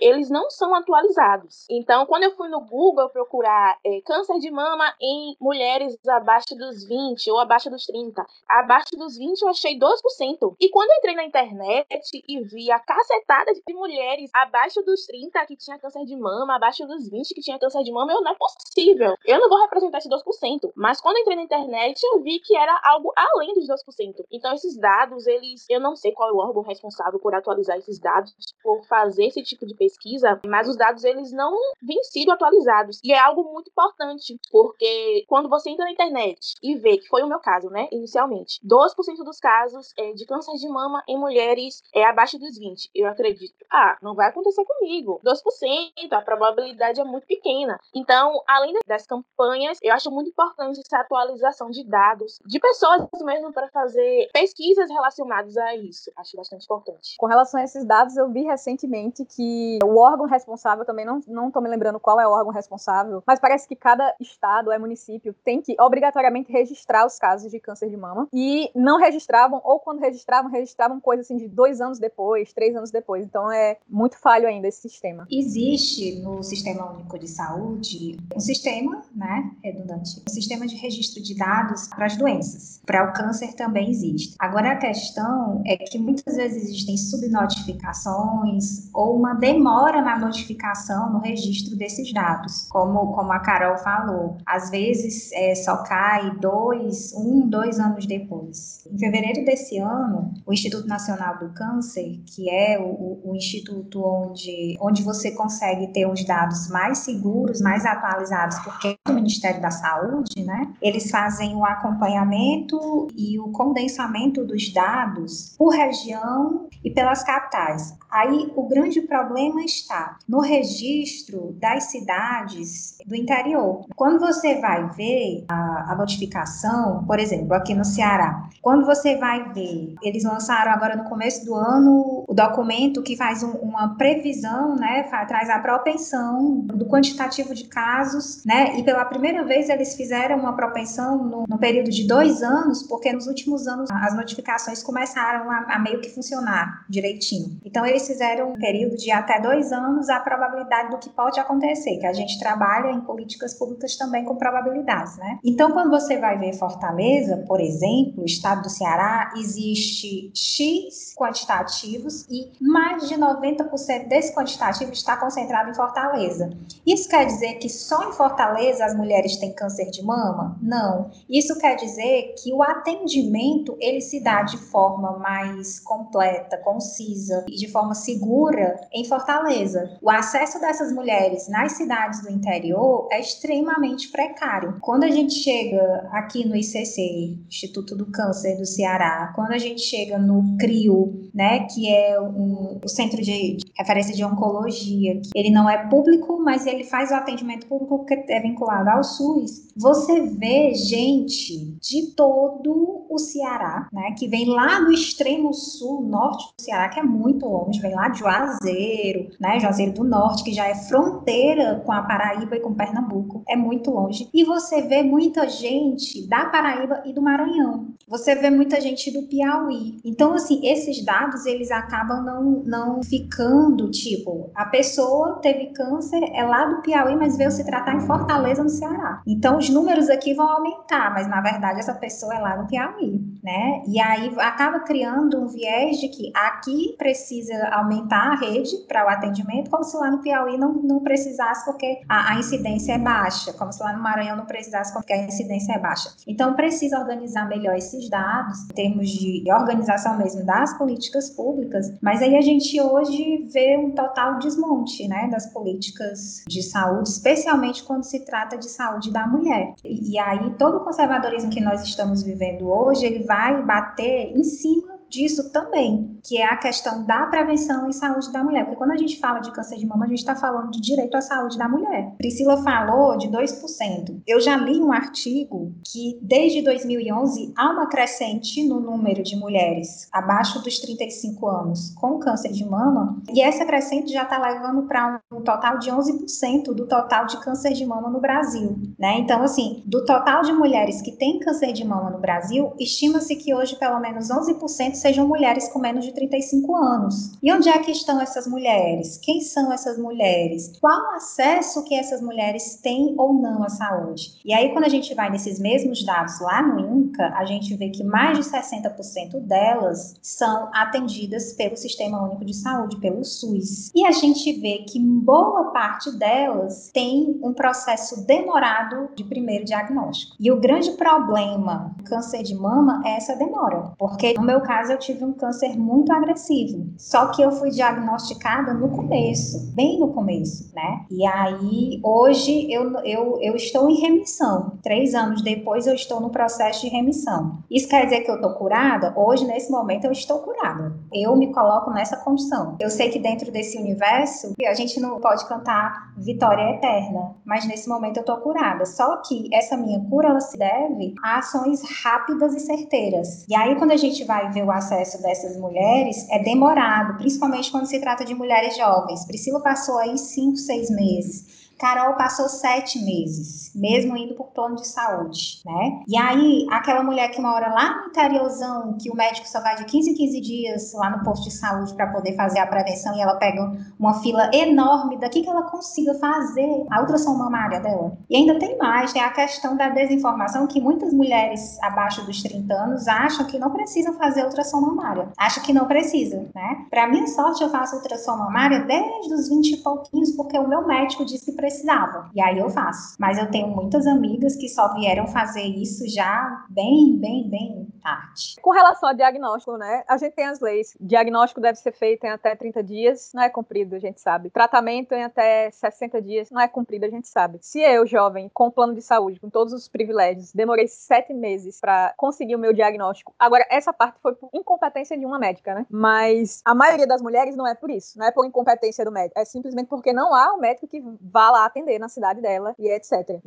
eles não são atualizados. Então, quando eu fui no Google procurar é, câncer de mama em mulheres abaixo dos 20 ou abaixo dos 30, abaixo dos 20 eu achei 12%. E quando eu entrei na internet e vi a cacetada de mulheres abaixo dos 30 que tinha câncer de mama, abaixo dos 20 que tinha câncer de mama, eu não é possível. Eu não vou representar esse 2%. Mas quando eu entrei na internet, eu vi que era algo além dos 2%. Então, esses dados, eles. Eu não sei qual é o órgão responsável por atualizar esses dados, por fazer esse tipo de pesquisa, mas os dados eles não vêm sido atualizados. E é algo muito importante, porque quando você entra na internet e vê, que foi o meu caso, né, inicialmente, 12% dos casos é, de câncer de mama em mulheres é abaixo dos 20. Eu acredito, ah, não vai acontecer comigo. 2%, a probabilidade é muito pequena. Então, além das campanhas, eu acho muito importante essa atualização de dados de pessoas mesmo para fazer pesquisas relacionadas a isso. Acho bastante importante. Com relação a esses dados, eu vi recentemente que o órgão responsável, também não, não tô me lembrando qual é o órgão responsável, mas parece que cada estado, é município, tem que obrigatoriamente registrar os casos de câncer de mama e não registravam, ou quando registravam, registravam coisas assim de dois anos depois, três anos depois. Então é muito falho ainda esse sistema. Existe no Sistema Único de Saúde um sistema, né, redundante, um sistema de registro de dados para as doenças. Para o câncer também existe. Agora a questão é que muitas vezes existem subnotificações ou uma demora na notificação, no registro desses dados, como, como a Carol falou. Às vezes é, só cai dois, um, dois anos depois. Em fevereiro desse ano, o Instituto Nacional do Câncer, que é o, o instituto onde, onde você consegue ter os dados mais seguros, mais atualizados, porque é do Ministério da Saúde, né? Eles fazem o acompanhamento e o condensamento dos dados por região e pelas capitais. Aí o grande problema está no registro das cidades do interior. Quando você vai ver a, a notificação, por exemplo, aqui no Ceará, quando você vai ver, eles lançaram agora no começo do ano o documento que faz um, uma previsão, né, faz, traz a propensão do quantitativo de casos, né, e pela primeira vez eles fizeram uma propensão no, no período de dois anos, porque nos últimos anos as notificações começaram a, a meio que funcionar direitinho. Então eles fizeram um período de até dois anos a probabilidade do que pode acontecer, que a gente trabalha em políticas públicas também com probabilidades, né? Então quando você vai ver Fortaleza, por exemplo, o estado do Ceará, existe X quantitativos e mais de 90% desse quantitativo está concentrado em Fortaleza. Isso quer dizer que só em Fortaleza as mulheres têm câncer de mama? Não. Isso quer dizer que o atendimento ele se dá de forma mais completa, concisa e de forma segura em Fortaleza. O acesso dessas mulheres nas cidades do interior é extremamente precário. Quando a gente chega aqui no ICC, Instituto do Câncer do Ceará, quando a gente chega no CRIO, né, que é um, o Centro de, de Referência de Oncologia, ele não é público, mas ele faz o atendimento público porque é vinculado ao SUS, você vê gente de todo o Ceará, né, que vem lá do extremo sul, norte do Ceará, que é muito longe, vem lá de Juazeiro, né, Juazeiro do Norte, que já é fronteira com a Paraíba e com Pernambuco, é muito longe. E você vê muita gente da Paraíba e do Maranhão. Você vê muita gente do Piauí. Então, assim, esses dados, eles acabam não, não ficando, tipo, a pessoa teve câncer, é lá do Piauí, mas veio se tratar em Fortaleza, no Ceará. Então, os números aqui vão aumentar, mas na verdade essa pessoa é lá no Piauí, né? E aí acaba criando um viés de que aqui precisa aumentar a rede para o atendimento, como se lá no Piauí não, não precisasse porque a, a incidência é baixa, como se lá no Maranhão não precisasse porque a incidência é baixa. Então, precisa organizar melhor esses dados, em termos de organização mesmo das políticas públicas, mas aí a gente hoje vê um total desmonte, né, das políticas de saúde, especialmente quando se trata de saúde da mulher. E aí todo o conservadorismo que nós estamos vivendo hoje, ele vai bater em cima disso também, que é a questão da prevenção em saúde da mulher. Porque quando a gente fala de câncer de mama, a gente está falando de direito à saúde da mulher. Priscila falou de 2%. Eu já li um artigo que desde 2011 há uma crescente no número de mulheres abaixo dos 35 anos com câncer de mama, e essa crescente já está levando para um total de 11% do total de câncer de mama no Brasil, né? Então, assim, do total de mulheres que têm câncer de mama no Brasil, estima-se que hoje pelo menos 11% sejam mulheres com menos de 35 anos. E onde é que estão essas mulheres? Quem são essas mulheres? Qual o acesso que essas mulheres têm ou não à saúde? E aí, quando a gente vai nesses mesmos dados lá no INCA, a gente vê que mais de 60% delas são atendidas pelo Sistema Único de Saúde, pelo SUS. E a gente vê que boa parte delas tem um processo demorado de primeiro diagnóstico. E o grande problema do câncer de mama é essa demora, porque no meu caso eu tive um câncer muito agressivo. Só que eu fui diagnosticada no começo, bem no começo, né? E aí, hoje eu, eu, eu estou em remissão. Três anos depois, eu estou no processo de remissão. Isso quer dizer que eu estou curada? Hoje, nesse momento, eu estou curada. Eu me coloco nessa condição. Eu sei que dentro desse universo, a gente não pode cantar vitória eterna, mas nesse momento eu estou curada. Só que essa minha cura, ela se deve a ações rápidas e certeiras. E aí, quando a gente vai ver o acesso dessas mulheres é demorado, principalmente quando se trata de mulheres jovens. Priscila passou aí cinco, seis meses. Carol passou sete meses, mesmo indo por plano de saúde, né? E aí, aquela mulher que mora lá no interiorzão, que o médico só vai de 15 em 15 dias lá no posto de saúde para poder fazer a prevenção e ela pega uma fila enorme daqui que ela consiga fazer a ultrassom mamária dela. E ainda tem mais, tem a questão da desinformação que muitas mulheres abaixo dos 30 anos acham que não precisam fazer ultrassom mamária. Acham que não precisa, né? Para minha sorte, eu faço ultrassom mamária desde os 20 e pouquinhos, porque o meu médico disse que precisava. E aí eu faço. Mas eu tenho muitas amigas que só vieram fazer isso já bem, bem, bem tarde. Com relação ao diagnóstico, né? A gente tem as leis. Diagnóstico deve ser feito em até 30 dias, não é cumprido, a gente sabe. Tratamento em até 60 dias, não é cumprido, a gente sabe. Se eu, jovem, com plano de saúde, com todos os privilégios, demorei sete meses para conseguir o meu diagnóstico. Agora, essa parte foi por incompetência de uma médica, né? Mas a maioria das mulheres não é por isso, não é por incompetência do médico, é simplesmente porque não há um médico que vá lá atender na cidade dela e etc.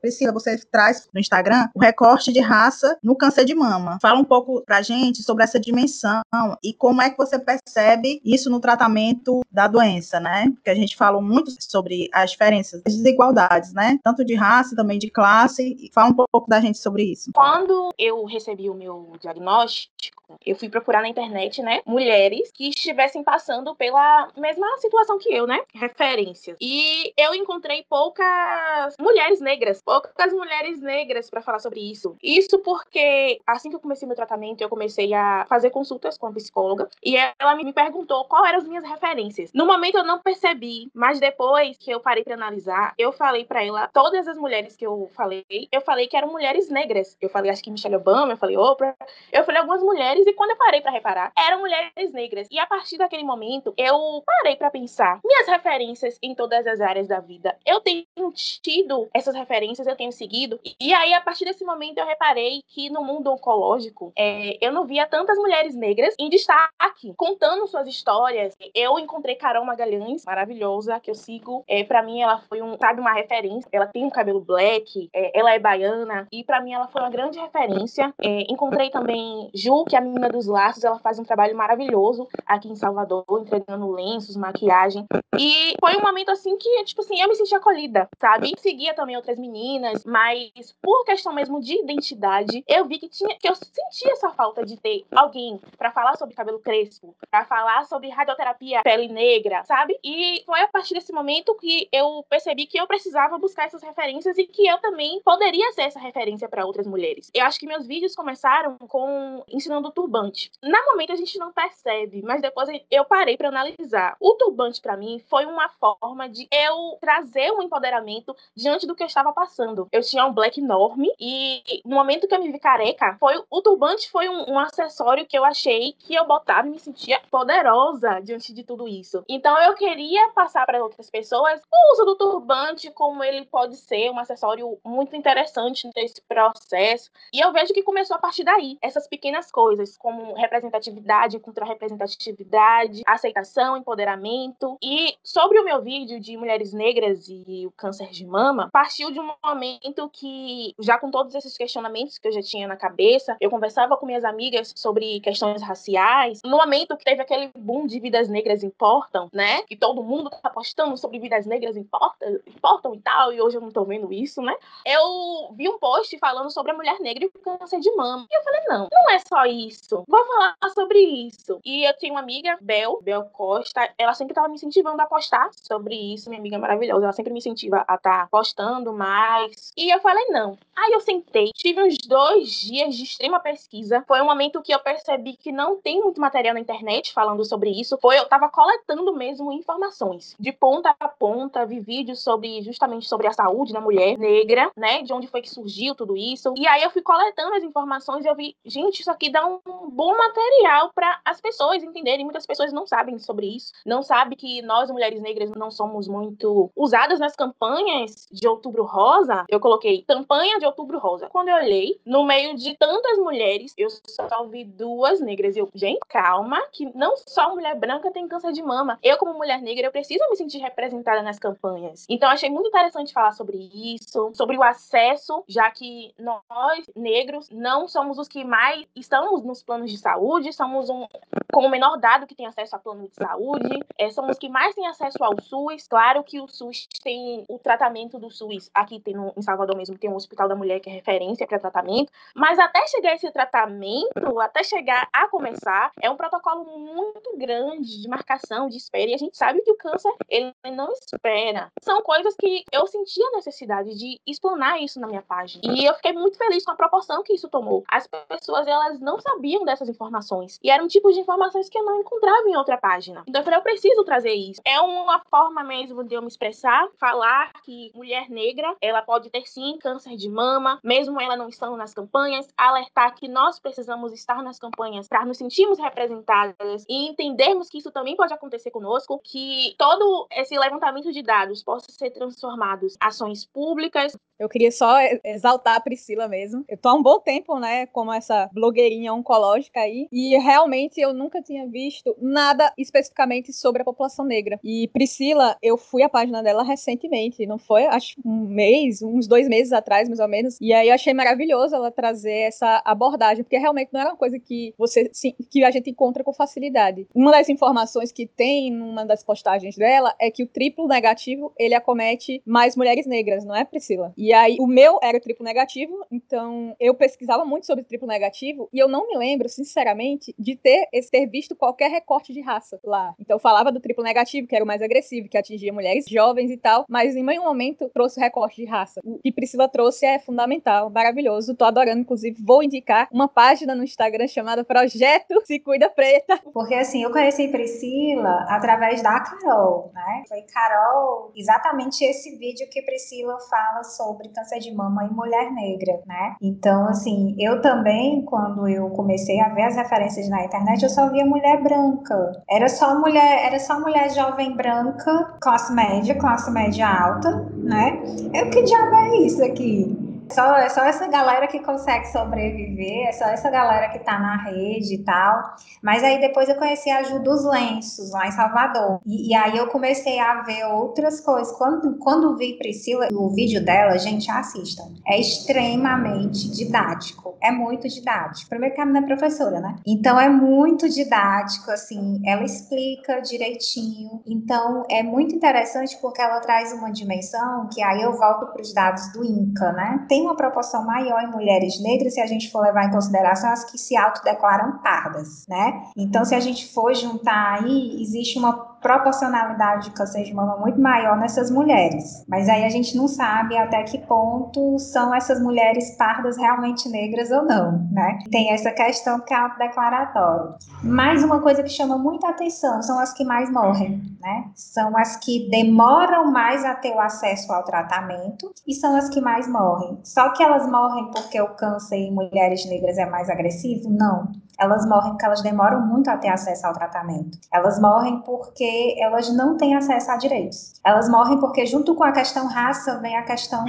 Priscila, você traz no Instagram o recorte de raça no câncer de mama. Fala um pouco pra gente sobre essa dimensão e como é que você percebe isso no tratamento da doença, né? Porque a gente falou muito sobre as diferenças, as desigualdades, né? Tanto de raça, também de classe. Fala um pouco da gente sobre isso. Quando eu recebi o meu diagnóstico, eu fui procurar na internet, né, mulheres que estivessem passando pela mesma situação que eu, né, referências. E eu encontrei poucas mulheres negras, poucas mulheres negras para falar sobre isso. Isso porque assim que eu comecei meu tratamento, eu comecei a fazer consultas com a psicóloga e ela me perguntou qual eram as minhas referências. No momento eu não percebi, mas depois que eu parei para analisar, eu falei para ela todas as mulheres que eu falei, eu falei que eram mulheres negras. Eu falei acho que Michelle Obama, eu falei Oprah, eu falei algumas mulheres mulheres e quando eu parei para reparar, eram mulheres negras. E a partir daquele momento, eu parei para pensar minhas referências em todas as áreas da vida. Eu tenho tido essas referências, eu tenho seguido. E aí, a partir desse momento, eu reparei que no mundo oncológico, é, eu não via tantas mulheres negras em destaque, contando suas histórias. Eu encontrei Carol Magalhães, maravilhosa, que eu sigo. É, para mim, ela foi um, sabe, uma referência. Ela tem um cabelo black, é, ela é baiana, e para mim ela foi uma grande referência. É, encontrei também Ju, que é a Menina dos Laços, ela faz um trabalho maravilhoso aqui em Salvador, entregando lenços, maquiagem. E foi um momento assim que, tipo assim, eu me senti acolhida, sabe? Seguia também outras meninas, mas por questão mesmo de identidade, eu vi que tinha que eu sentia essa falta de ter alguém para falar sobre cabelo crespo, para falar sobre radioterapia pele negra, sabe? E foi a partir desse momento que eu percebi que eu precisava buscar essas referências e que eu também poderia ser essa referência para outras mulheres. Eu acho que meus vídeos começaram com ensinando turbante. Na momento a gente não percebe, mas depois eu parei para analisar. O turbante para mim foi uma forma de eu trazer um empoderamento diante do que eu estava passando. Eu tinha um black enorme e no momento que eu me vi careca, foi o turbante foi um, um acessório que eu achei que eu botava e me sentia poderosa diante de tudo isso. Então eu queria passar para outras pessoas o uso do turbante como ele pode ser um acessório muito interessante nesse processo. E eu vejo que começou a partir daí, essas pequenas coisas como representatividade, contra-representatividade, aceitação, empoderamento. E sobre o meu vídeo de mulheres negras e o câncer de mama, partiu de um momento que, já com todos esses questionamentos que eu já tinha na cabeça, eu conversava com minhas amigas sobre questões raciais. No momento que teve aquele boom de vidas negras importam, né? Que todo mundo tá postando sobre vidas negras importam, importam e tal, e hoje eu não tô vendo isso, né? Eu vi um post falando sobre a mulher negra e o câncer de mama. E eu falei, não, não é só isso isso. Vou falar sobre isso. E eu tenho uma amiga, Bel, Bel Costa, ela sempre estava me incentivando a postar sobre isso. Minha amiga maravilhosa, ela sempre me incentiva a estar tá postando mais. E eu falei, não. Aí eu sentei, tive uns dois dias de extrema pesquisa. Foi um momento que eu percebi que não tem muito material na internet falando sobre isso. Foi eu tava coletando mesmo informações. De ponta a ponta, vi vídeos sobre justamente sobre a saúde da mulher negra, né? De onde foi que surgiu tudo isso. E aí eu fui coletando as informações e eu vi, gente, isso aqui dá um bom material para as pessoas entenderem. Muitas pessoas não sabem sobre isso, não sabem que nós, mulheres negras, não somos muito usadas nas campanhas de Outubro Rosa. Eu coloquei campanha de Outubro Rosa. Quando eu olhei, no meio de tantas mulheres, eu só vi duas negras. Eu, gente, calma, que não só mulher branca tem câncer de mama. Eu, como mulher negra, eu preciso me sentir representada nas campanhas. Então, achei muito interessante falar sobre isso, sobre o acesso, já que nós, negros, não somos os que mais estamos nos planos de saúde, somos um com o menor dado que tem acesso a plano de saúde, é, somos os que mais têm acesso ao SUS. Claro que o SUS tem o tratamento do SUS, aqui tem no, em Salvador mesmo, tem um Hospital da Mulher que é referência para tratamento, mas até chegar esse tratamento, até chegar a começar, é um protocolo muito grande de marcação, de espera, e a gente sabe que o câncer, ele não espera. São coisas que eu senti a necessidade de explanar isso na minha página. E eu fiquei muito feliz com a proporção que isso tomou. As pessoas, elas não sabiam dessas informações. E era um tipo de informações que eu não encontrava em outra página. Então eu falei, eu preciso trazer isso. É uma forma mesmo de eu me expressar, falar que mulher negra, ela pode ter sim câncer de mama, mesmo ela não estando nas campanhas, alertar que nós precisamos estar nas campanhas para nos sentirmos representadas e entendermos que isso também pode acontecer conosco, que todo esse levantamento de dados possa ser transformado em ações públicas. Eu queria só exaltar a Priscila mesmo. Eu tô há um bom tempo, né, como essa blogueirinha oncológica aí, e realmente eu nunca tinha visto nada especificamente sobre a população negra. E Priscila, eu fui à página dela recentemente, não foi? Acho um mês, uns dois meses atrás, mais ou menos. E aí eu achei maravilhoso ela trazer essa abordagem, porque realmente não era uma coisa que você que a gente encontra com facilidade. Uma das informações que tem numa das postagens dela é que o triplo negativo ele acomete mais mulheres negras, não é, Priscila? E aí o meu era o triplo negativo, então eu pesquisava muito sobre triplo negativo e eu não me lembro, sinceramente, de ter, ter visto qualquer recorte de raça lá. Então falava do triplo negativo, que era o mais agressivo, que atingia mulheres jovens e tal, mas em nenhum momento trouxe recorte de raça. O que Priscila trouxe é fundamental, maravilhoso, tô adorando, inclusive vou indicar uma página no Instagram chamada Projeto Se Cuida Preta. Porque assim, eu conheci Priscila através da Carol, né? Foi Carol, exatamente esse vídeo que Priscila fala sobre câncer de mama em mulher negra, né? Então, assim, eu também, quando eu comecei a ver as referências na internet, eu só via mulher branca. Era só mulher, era só mulher jovem branca, classe média, classe média alta, né? Eu que diabo é isso aqui? Só, é só essa galera que consegue sobreviver, é só essa galera que tá na rede e tal. Mas aí depois eu conheci a Ju dos Lenços, lá em Salvador. E, e, aí eu comecei a ver outras coisas. Quando, quando vi Priscila, o vídeo dela, gente, assistam. É extremamente didático. É muito didático. Primeiro que a menina é professora, né? Então é muito didático, assim, ela explica direitinho. Então é muito interessante porque ela traz uma dimensão que aí eu volto para os dados do INCA, né? Tem uma proporção maior em mulheres negras se a gente for levar em consideração as que se autodeclaram pardas, né? Então, se a gente for juntar aí, existe uma proporcionalidade de câncer de mama muito maior nessas mulheres. Mas aí a gente não sabe até que ponto são essas mulheres pardas realmente negras ou não, né? Tem essa questão que é autodeclaratório. Mais uma coisa que chama muita atenção são as que mais morrem, né? São as que demoram mais a ter o acesso ao tratamento e são as que mais morrem. Só que elas morrem porque o câncer em mulheres negras é mais agressivo? Não elas morrem porque elas demoram muito a ter acesso ao tratamento. Elas morrem porque elas não têm acesso a direitos. Elas morrem porque, junto com a questão raça, vem a questão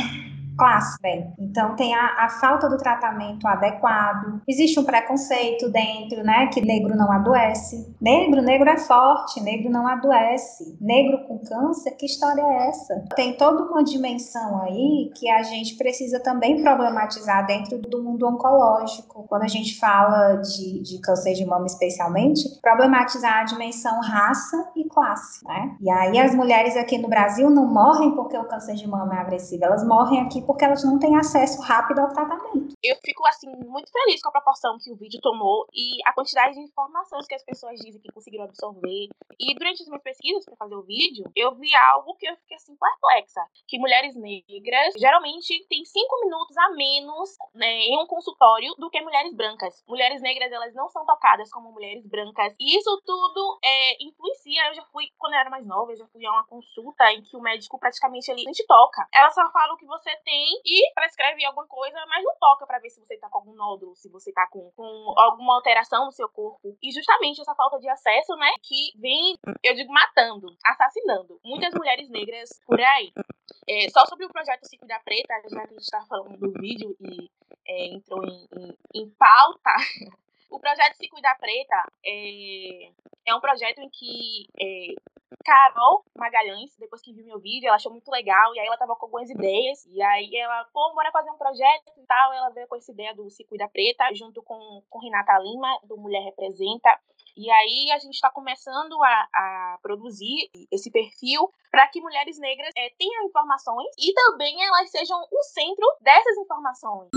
classe, bem. Então tem a, a, falta do tratamento adequado. Existe um preconceito dentro, né, que negro não adoece. Negro, negro é forte, negro não adoece. Negro com câncer, que história é essa? Tem toda uma dimensão aí que a gente precisa também problematizar dentro do mundo oncológico. Quando a gente fala de, de câncer de mama especialmente, problematizar a dimensão raça e classe, né? E aí as mulheres aqui no Brasil não morrem porque o câncer de mama é agressivo, elas morrem aqui porque elas não têm acesso rápido ao tratamento. Eu fico, assim, muito feliz com a proporção que o vídeo tomou e a quantidade de informações que as pessoas dizem que conseguiram absorver. E durante as minhas pesquisas para fazer o vídeo, eu vi algo que eu fiquei, assim, perplexa. Que mulheres negras, geralmente, têm cinco minutos a menos né, em um consultório do que mulheres brancas. Mulheres negras, elas não são tocadas como mulheres brancas. E isso tudo é, influencia. Eu já fui, quando eu era mais nova, eu já fui a uma consulta em que o médico praticamente ele não te toca. Ela só fala o que você tem vem e prescreve alguma coisa, mas não toca para ver se você tá com algum nódulo, se você tá com, com alguma alteração no seu corpo. E justamente essa falta de acesso, né, que vem, eu digo, matando, assassinando muitas mulheres negras por aí. É, só sobre o projeto Ciclo da Preta, já que a gente tá falando do vídeo e é, entrou em, em, em pauta, o projeto Se Cuida Preta é, é um projeto em que é, Carol Magalhães, depois que viu meu vídeo, ela achou muito legal, e aí ela tava com algumas ideias, e aí ela, pô, bora fazer um projeto e tal, ela veio com essa ideia do Se Cuida Preta, junto com, com Renata Lima, do Mulher Representa, e aí a gente está começando a, a, produzir esse perfil para que mulheres negras é, tenham informações e também elas sejam o centro dessas informações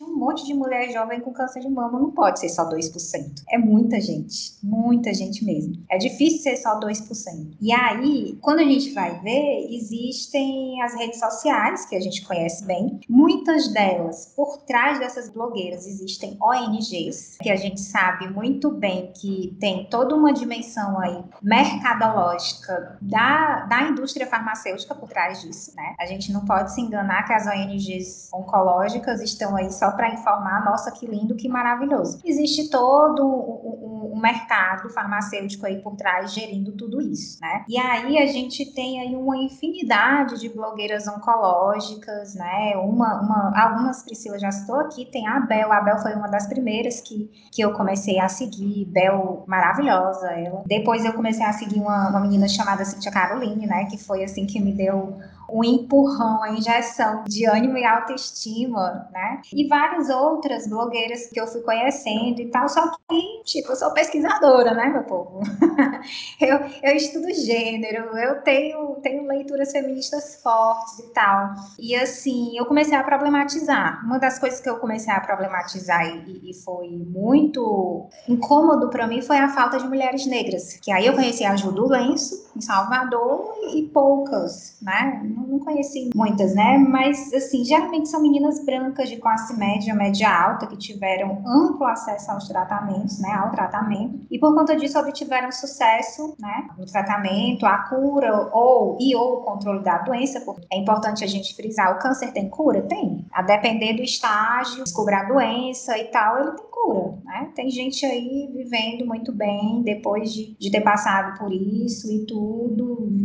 um monte de mulher jovem com câncer de mama, não pode ser só 2%. É muita gente, muita gente mesmo. É difícil ser só 2%. E aí, quando a gente vai ver, existem as redes sociais, que a gente conhece bem. Muitas delas, por trás dessas blogueiras, existem ONGs, que a gente sabe muito bem que tem toda uma dimensão aí mercadológica da, da indústria farmacêutica por trás disso, né? A gente não pode se enganar que as ONGs oncológicas estão aí só para informar, nossa, que lindo, que maravilhoso. Existe todo um, um, um, mercado farmacêutico aí por trás gerindo tudo isso, né? E aí a gente tem aí uma infinidade de blogueiras oncológicas, né? Uma, uma, algumas Priscila já citou aqui, tem a Bel, a Bel foi uma das primeiras que, que eu comecei a seguir, Bel maravilhosa ela. Depois eu comecei a seguir uma, uma menina chamada Cintia Caroline, né? Que foi assim que me deu um empurrão, a injeção de ânimo e autoestima, né? E várias outras blogueiras que eu fui conhecendo e tal, só que, tipo, eu sou pesquisadora, né, meu povo? eu, eu estudo gênero, eu tenho, tenho leituras feministas fortes e tal. E assim, eu comecei a problematizar. Uma das coisas que eu comecei a problematizar e, e foi muito incômodo para mim foi a falta de mulheres negras. Que aí eu conheci a Ju do Lenço, em Salvador, e poucas, né? não conheci muitas, né? Mas, assim, geralmente são meninas brancas de classe média, média alta, que tiveram amplo acesso aos tratamentos, né? Ao tratamento. E por conta disso obtiveram sucesso, né? No tratamento, a cura ou e ou o controle da doença. Porque é importante a gente frisar: o câncer tem cura? Tem. A depender do estágio, descobrir a doença e tal, ele tem cura, né? Tem gente aí vivendo muito bem depois de, de ter passado por isso e tudo,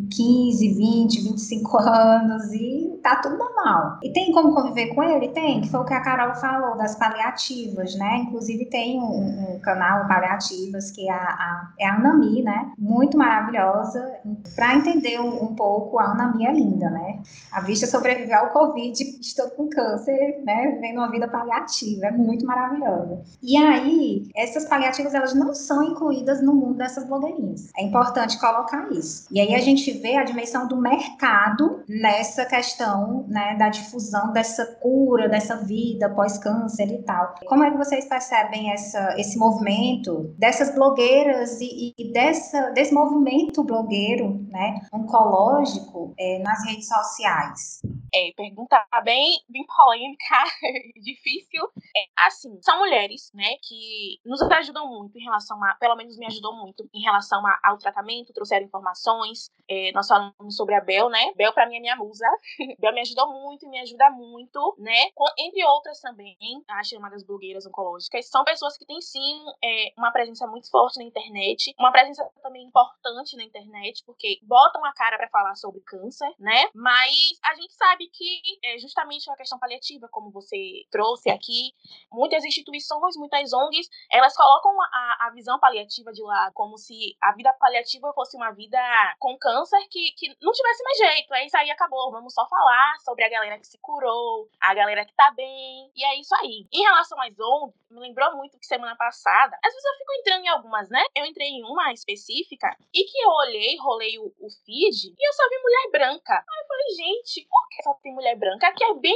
15, 20, 25 anos e tá tudo normal. E tem como conviver com ele? Tem, que foi o que a Carol falou, das paliativas, né? Inclusive tem um, um canal Paliativas que é a, a, é a Anami, né? Muito maravilhosa. Para entender um, um, pouco, a Anami é linda, né? A vista sobreviveu ao Covid, estou com câncer, né? Vendo uma vida paliativa, é muito maravilhosa. E aí, essas paliativas, elas não são incluídas no mundo dessas blogueirinhas. É importante colocar isso. E aí a gente vê a dimensão do mercado nessa questão, né, da difusão dessa cura, dessa vida pós-câncer e tal. Como é que vocês percebem essa, esse movimento dessas blogueiras e, e dessa, desse movimento blogueiro, né, oncológico é, nas redes sociais? É, pergunta bem, bem polêmica, difícil. É, assim, são mulheres né, que nos ajudam muito em relação a, pelo menos me ajudou muito em relação a, ao tratamento, trouxeram informações. É, nós falamos sobre a Bel, né? Bel para mim é minha musa. Bel me ajudou muito e me ajuda muito, né? Com, entre outras também, as chamadas blogueiras oncológicas, são pessoas que têm sim é, uma presença muito forte na internet, uma presença também importante na internet, porque botam a cara para falar sobre câncer, né? Mas a gente sabe que é justamente a questão paliativa, como você trouxe aqui, muitas instituições, muitas ONGs, elas colocam a, a visão paliativa de lado, como se a vida paliativa fosse uma vida com câncer que, que não tivesse mais jeito. É isso aí, acabou. Vamos só falar sobre a galera que se curou, a galera que tá bem, e é isso aí. Em relação às ONGs, me lembrou muito que semana passada, às vezes eu fico entrando em algumas, né? Eu entrei em uma específica e que eu olhei, rolei o, o feed e eu só vi mulher branca. Aí eu falei, gente, por que só tem mulher branca? Aqui é bem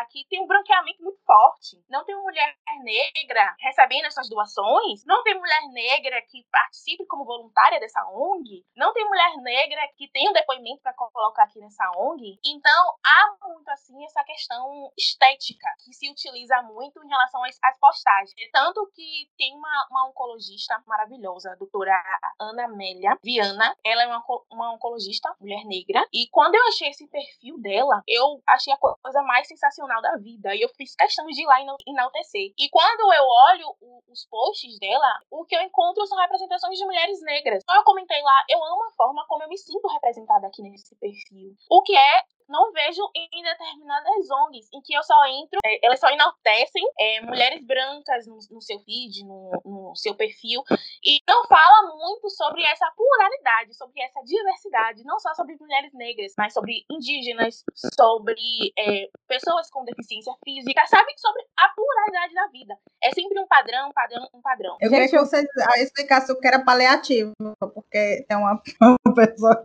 aqui tem um branqueamento muito forte. Não tem mulher negra recebendo essas doações, não tem mulher negra que participe como voluntária dessa ONG, não tem mulher negra que tem um depoimento para colocar aqui nessa ONG. Então, há muito assim essa questão estética que se utiliza muito em relação às, às postagens. Tanto que tem uma, uma oncologista maravilhosa, a doutora Ana Amélia Viana. Ela é uma, uma oncologista, mulher negra. E quando eu achei esse perfil dela, eu achei a coisa mais sensacional da vida. E eu fiz questão de ir lá e enaltecer. E quando eu olho o, os posts dela, o que eu encontro são representações de mulheres negras. Então eu comentei lá, eu amo a forma como eu me sinto representada aqui nesse perfil. O que é não vejo em determinadas ONGs, em que eu só entro, é, elas só enaltecem é, mulheres brancas no, no seu feed, no, no, seu perfil, e não fala muito sobre essa pluralidade, sobre essa diversidade, não só sobre mulheres negras, mas sobre indígenas, sobre é, pessoas com deficiência física, sabe? Sobre a pluralidade da vida. É sempre um padrão, um padrão, um padrão. Eu queria que você explicasse o que era paliativo, porque tem uma, uma pessoa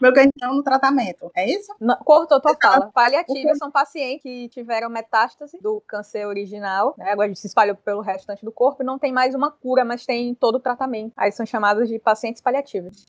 meu ganhão no tratamento, é isso? Não, cortou tua fala. Paliativas são pacientes que tiveram metástase do câncer original, né? Agora se espalhou pelo restante do corpo e não tem mais uma cura, mas tem todo o tratamento. Aí são chamados de pacientes paliativos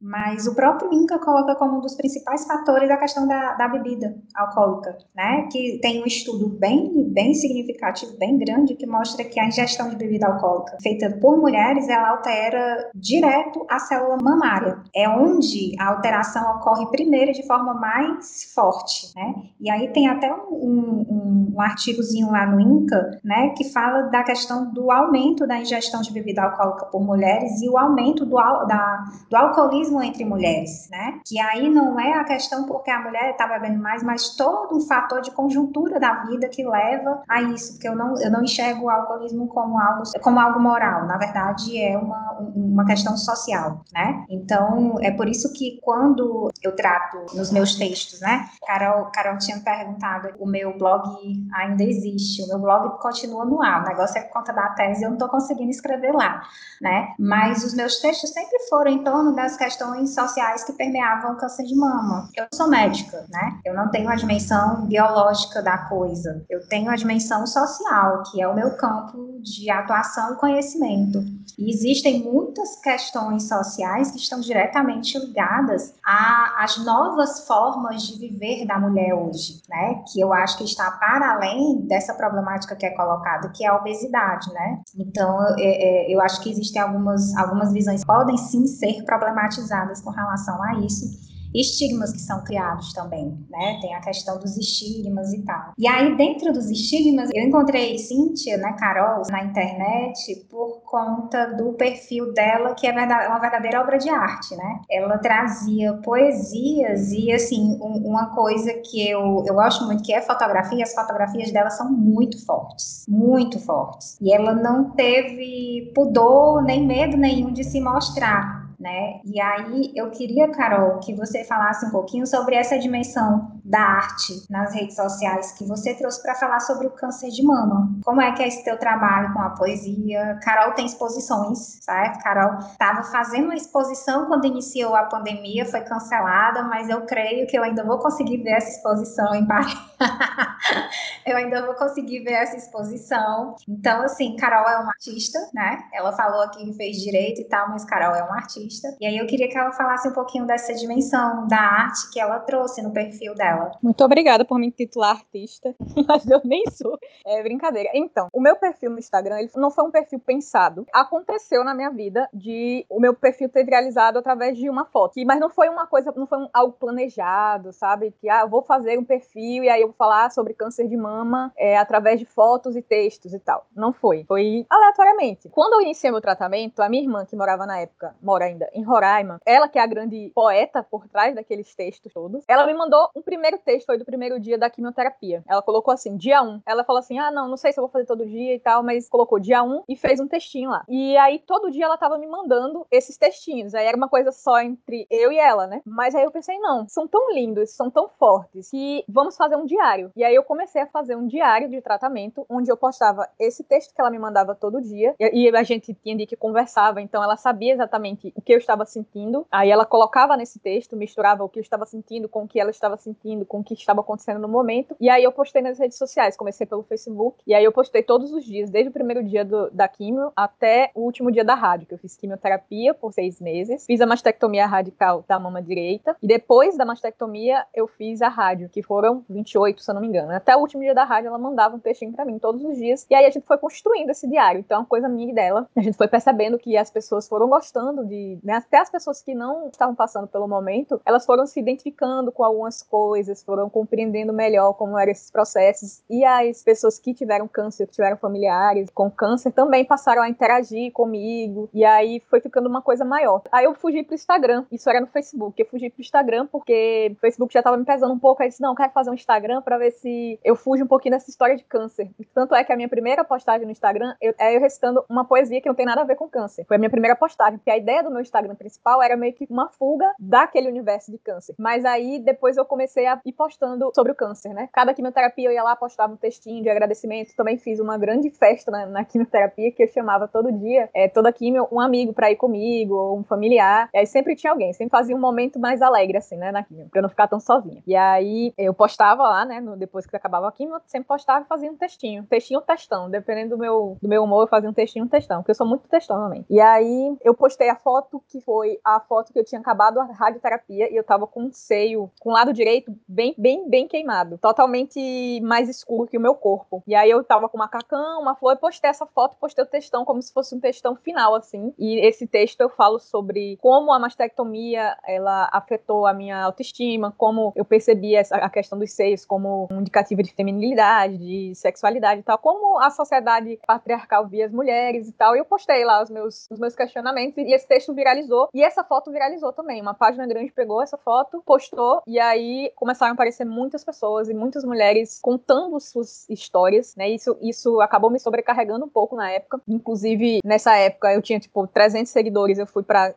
mas o próprio INCA coloca como um dos principais fatores a questão da, da bebida alcoólica, né? Que tem um estudo bem, bem significativo, bem grande, que mostra que a ingestão de bebida alcoólica feita por mulheres, ela altera direto a célula mamária. É onde a alteração ocorre primeiro de forma mais forte, né? E aí tem até um, um, um artigozinho lá no INCA, né? Que fala da questão do aumento da ingestão de bebida alcoólica por mulheres e o aumento do, da, do alcoolismo machismo entre mulheres, né? Que aí não é a questão porque a mulher está bebendo mais, mas todo um fator de conjuntura da vida que leva a isso, porque eu não, eu não enxergo o alcoolismo como algo, como algo moral, na verdade é uma, uma questão social, né? Então, é por isso que quando eu trato nos meus textos, né? Carol, Carol tinha perguntado, o meu blog ainda existe, o meu blog continua no ar, o negócio é por conta da tese, eu não estou conseguindo escrever lá, né? Mas os meus textos sempre foram em torno das questões questões sociais que permeavam o câncer de mama. Eu sou médica, né? Eu não tenho a dimensão biológica da coisa. Eu tenho a dimensão social, que é o meu campo de atuação e conhecimento. E existem muitas questões sociais que estão diretamente ligadas às novas formas de viver da mulher hoje, né? Que eu acho que está para além dessa problemática que é colocada, que é a obesidade, né? Então, eu, é, é, eu acho que existem algumas, algumas visões que podem sim ser problematizadas com relação a isso estigmas que são criados também, né? Tem a questão dos estigmas e tal. E aí, dentro dos estigmas, eu encontrei Cíntia, né, Carol, na internet, por conta do perfil dela, que é uma verdadeira obra de arte, né? Ela trazia poesias e, assim, um, uma coisa que eu, eu gosto muito, que é fotografia, as fotografias dela são muito fortes, muito fortes. E ela não teve pudor nem medo nenhum de se mostrar né? E aí eu queria, Carol, que você falasse um pouquinho sobre essa dimensão da arte nas redes sociais que você trouxe para falar sobre o câncer de mama. Como é que é esse teu trabalho com a poesia? Carol tem exposições, certo? Carol estava fazendo uma exposição quando iniciou a pandemia, foi cancelada, mas eu creio que eu ainda vou conseguir ver essa exposição em Paris. eu ainda vou conseguir ver essa exposição. Então, assim, Carol é uma artista, né? Ela falou aqui que fez direito e tal, mas Carol é uma artista. E aí eu queria que ela falasse um pouquinho dessa dimensão da arte que ela trouxe no perfil dela. Muito obrigada por me intitular artista, mas eu nem sou. É brincadeira. Então, o meu perfil no Instagram, ele não foi um perfil pensado. Aconteceu na minha vida de o meu perfil ter viralizado através de uma foto. Mas não foi uma coisa, não foi um, algo planejado, sabe? Que ah, eu vou fazer um perfil e aí eu vou falar sobre câncer de mama é, através de fotos e textos e tal. Não foi. Foi aleatoriamente. Quando eu iniciei meu tratamento, a minha irmã, que morava na época, mora ainda em Roraima, ela que é a grande poeta por trás daqueles textos todos, ela me mandou um primeiro texto, foi do primeiro dia da quimioterapia. Ela colocou assim, dia 1. Ela falou assim: ah, não, não sei se eu vou fazer todo dia e tal, mas colocou dia 1 e fez um textinho lá. E aí todo dia ela tava me mandando esses textinhos. Aí era uma coisa só entre eu e ela, né? Mas aí eu pensei, não, são tão lindos, são tão fortes que vamos fazer um diário. E aí eu comecei a fazer um diário de tratamento onde eu postava esse texto que ela me mandava todo dia e a gente tinha dia que conversava, então ela sabia exatamente o que eu estava sentindo. Aí ela colocava nesse texto, misturava o que eu estava sentindo com o que ela estava sentindo sentindo, com o que estava acontecendo no momento. E aí eu postei nas redes sociais, comecei pelo Facebook, e aí eu postei todos os dias, desde o primeiro dia do, da quimio até o último dia da rádio, que eu fiz quimioterapia por seis meses, fiz a mastectomia radical da mama direita, e depois da mastectomia eu fiz a rádio, que foram 28, se eu não me engano. Até o último dia da rádio ela mandava um textinho para mim todos os dias, e aí a gente foi construindo esse diário. Então, é uma coisa minha e dela. A gente foi percebendo que as pessoas foram gostando de, né, até as pessoas que não estavam passando pelo momento, elas foram se identificando com algumas coisas, foram compreendendo melhor como eram esses processos. E as pessoas que tiveram câncer, que tiveram familiares com câncer, também passaram a interagir comigo. E aí foi ficando uma coisa maior. Aí eu fugi pro Instagram. Isso era no Facebook. Eu fugi pro Instagram porque o Facebook já tava me pesando um pouco. Aí eu disse, não, quero fazer um Instagram para ver se eu fujo um pouquinho dessa história de câncer. Tanto é que a minha primeira postagem no Instagram eu, é eu recitando uma poesia que não tem nada a ver com câncer. Foi a minha primeira postagem, porque a ideia do meu Instagram principal era meio que uma fuga daquele universo de câncer. Mas aí depois eu comecei a ir postando sobre o câncer, né? Cada quimioterapia eu ia lá, postava um textinho de agradecimento. Também fiz uma grande festa na, na quimioterapia que eu chamava todo dia, é, toda quimio, um amigo pra ir comigo, ou um familiar. E aí sempre tinha alguém, sempre fazia um momento mais alegre, assim, né, na quimio, pra eu não ficar tão sozinha. E aí eu postava lá, né, no, depois que acabava a quimio, eu sempre postava e fazia um textinho. Textinho ou textão, dependendo do meu, do meu humor, eu fazia um textinho ou textão, porque eu sou muito textão também. E aí eu postei a foto que foi a foto que eu tinha acabado a radioterapia e eu tava com um seio, com o lado direito bem, bem, bem queimado. Totalmente mais escuro que o meu corpo. E aí eu tava com uma macacão, uma flor, e postei essa foto, postei o textão como se fosse um textão final, assim. E esse texto eu falo sobre como a mastectomia, ela afetou a minha autoestima, como eu percebi essa, a questão dos seios como um indicativo de feminilidade, de sexualidade e tal, como a sociedade patriarcal via as mulheres e tal. E eu postei lá os meus, os meus questionamentos e esse texto viralizou. E essa foto viralizou também. Uma página grande pegou essa foto, postou, e aí começaram a aparecer muitas pessoas e muitas mulheres contando suas histórias, né? Isso, isso acabou me sobrecarregando um pouco na época. Inclusive, nessa época, eu tinha, tipo, 300 seguidores, eu fui pra.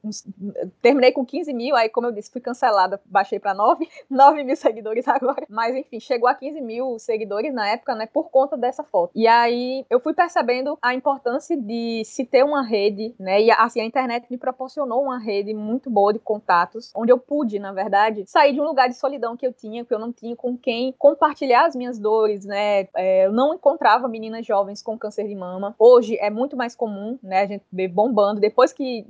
Terminei com 15 mil, aí, como eu disse, fui cancelada, baixei pra 9, 9 mil seguidores agora. Mas, enfim, chegou a 15 mil seguidores na época, né? Por conta dessa foto. E aí, eu fui percebendo a importância de se ter uma rede, né? E, assim, a internet me proporcionou uma rede muito boa de contatos, onde eu pude, na verdade, sair de um lugar de solidão que eu tinha, que eu não tinha com quem compartilhar as minhas dores, né? É, eu não encontrava meninas jovens com câncer de mama. Hoje é muito mais comum, né? A gente vê bombando. Depois que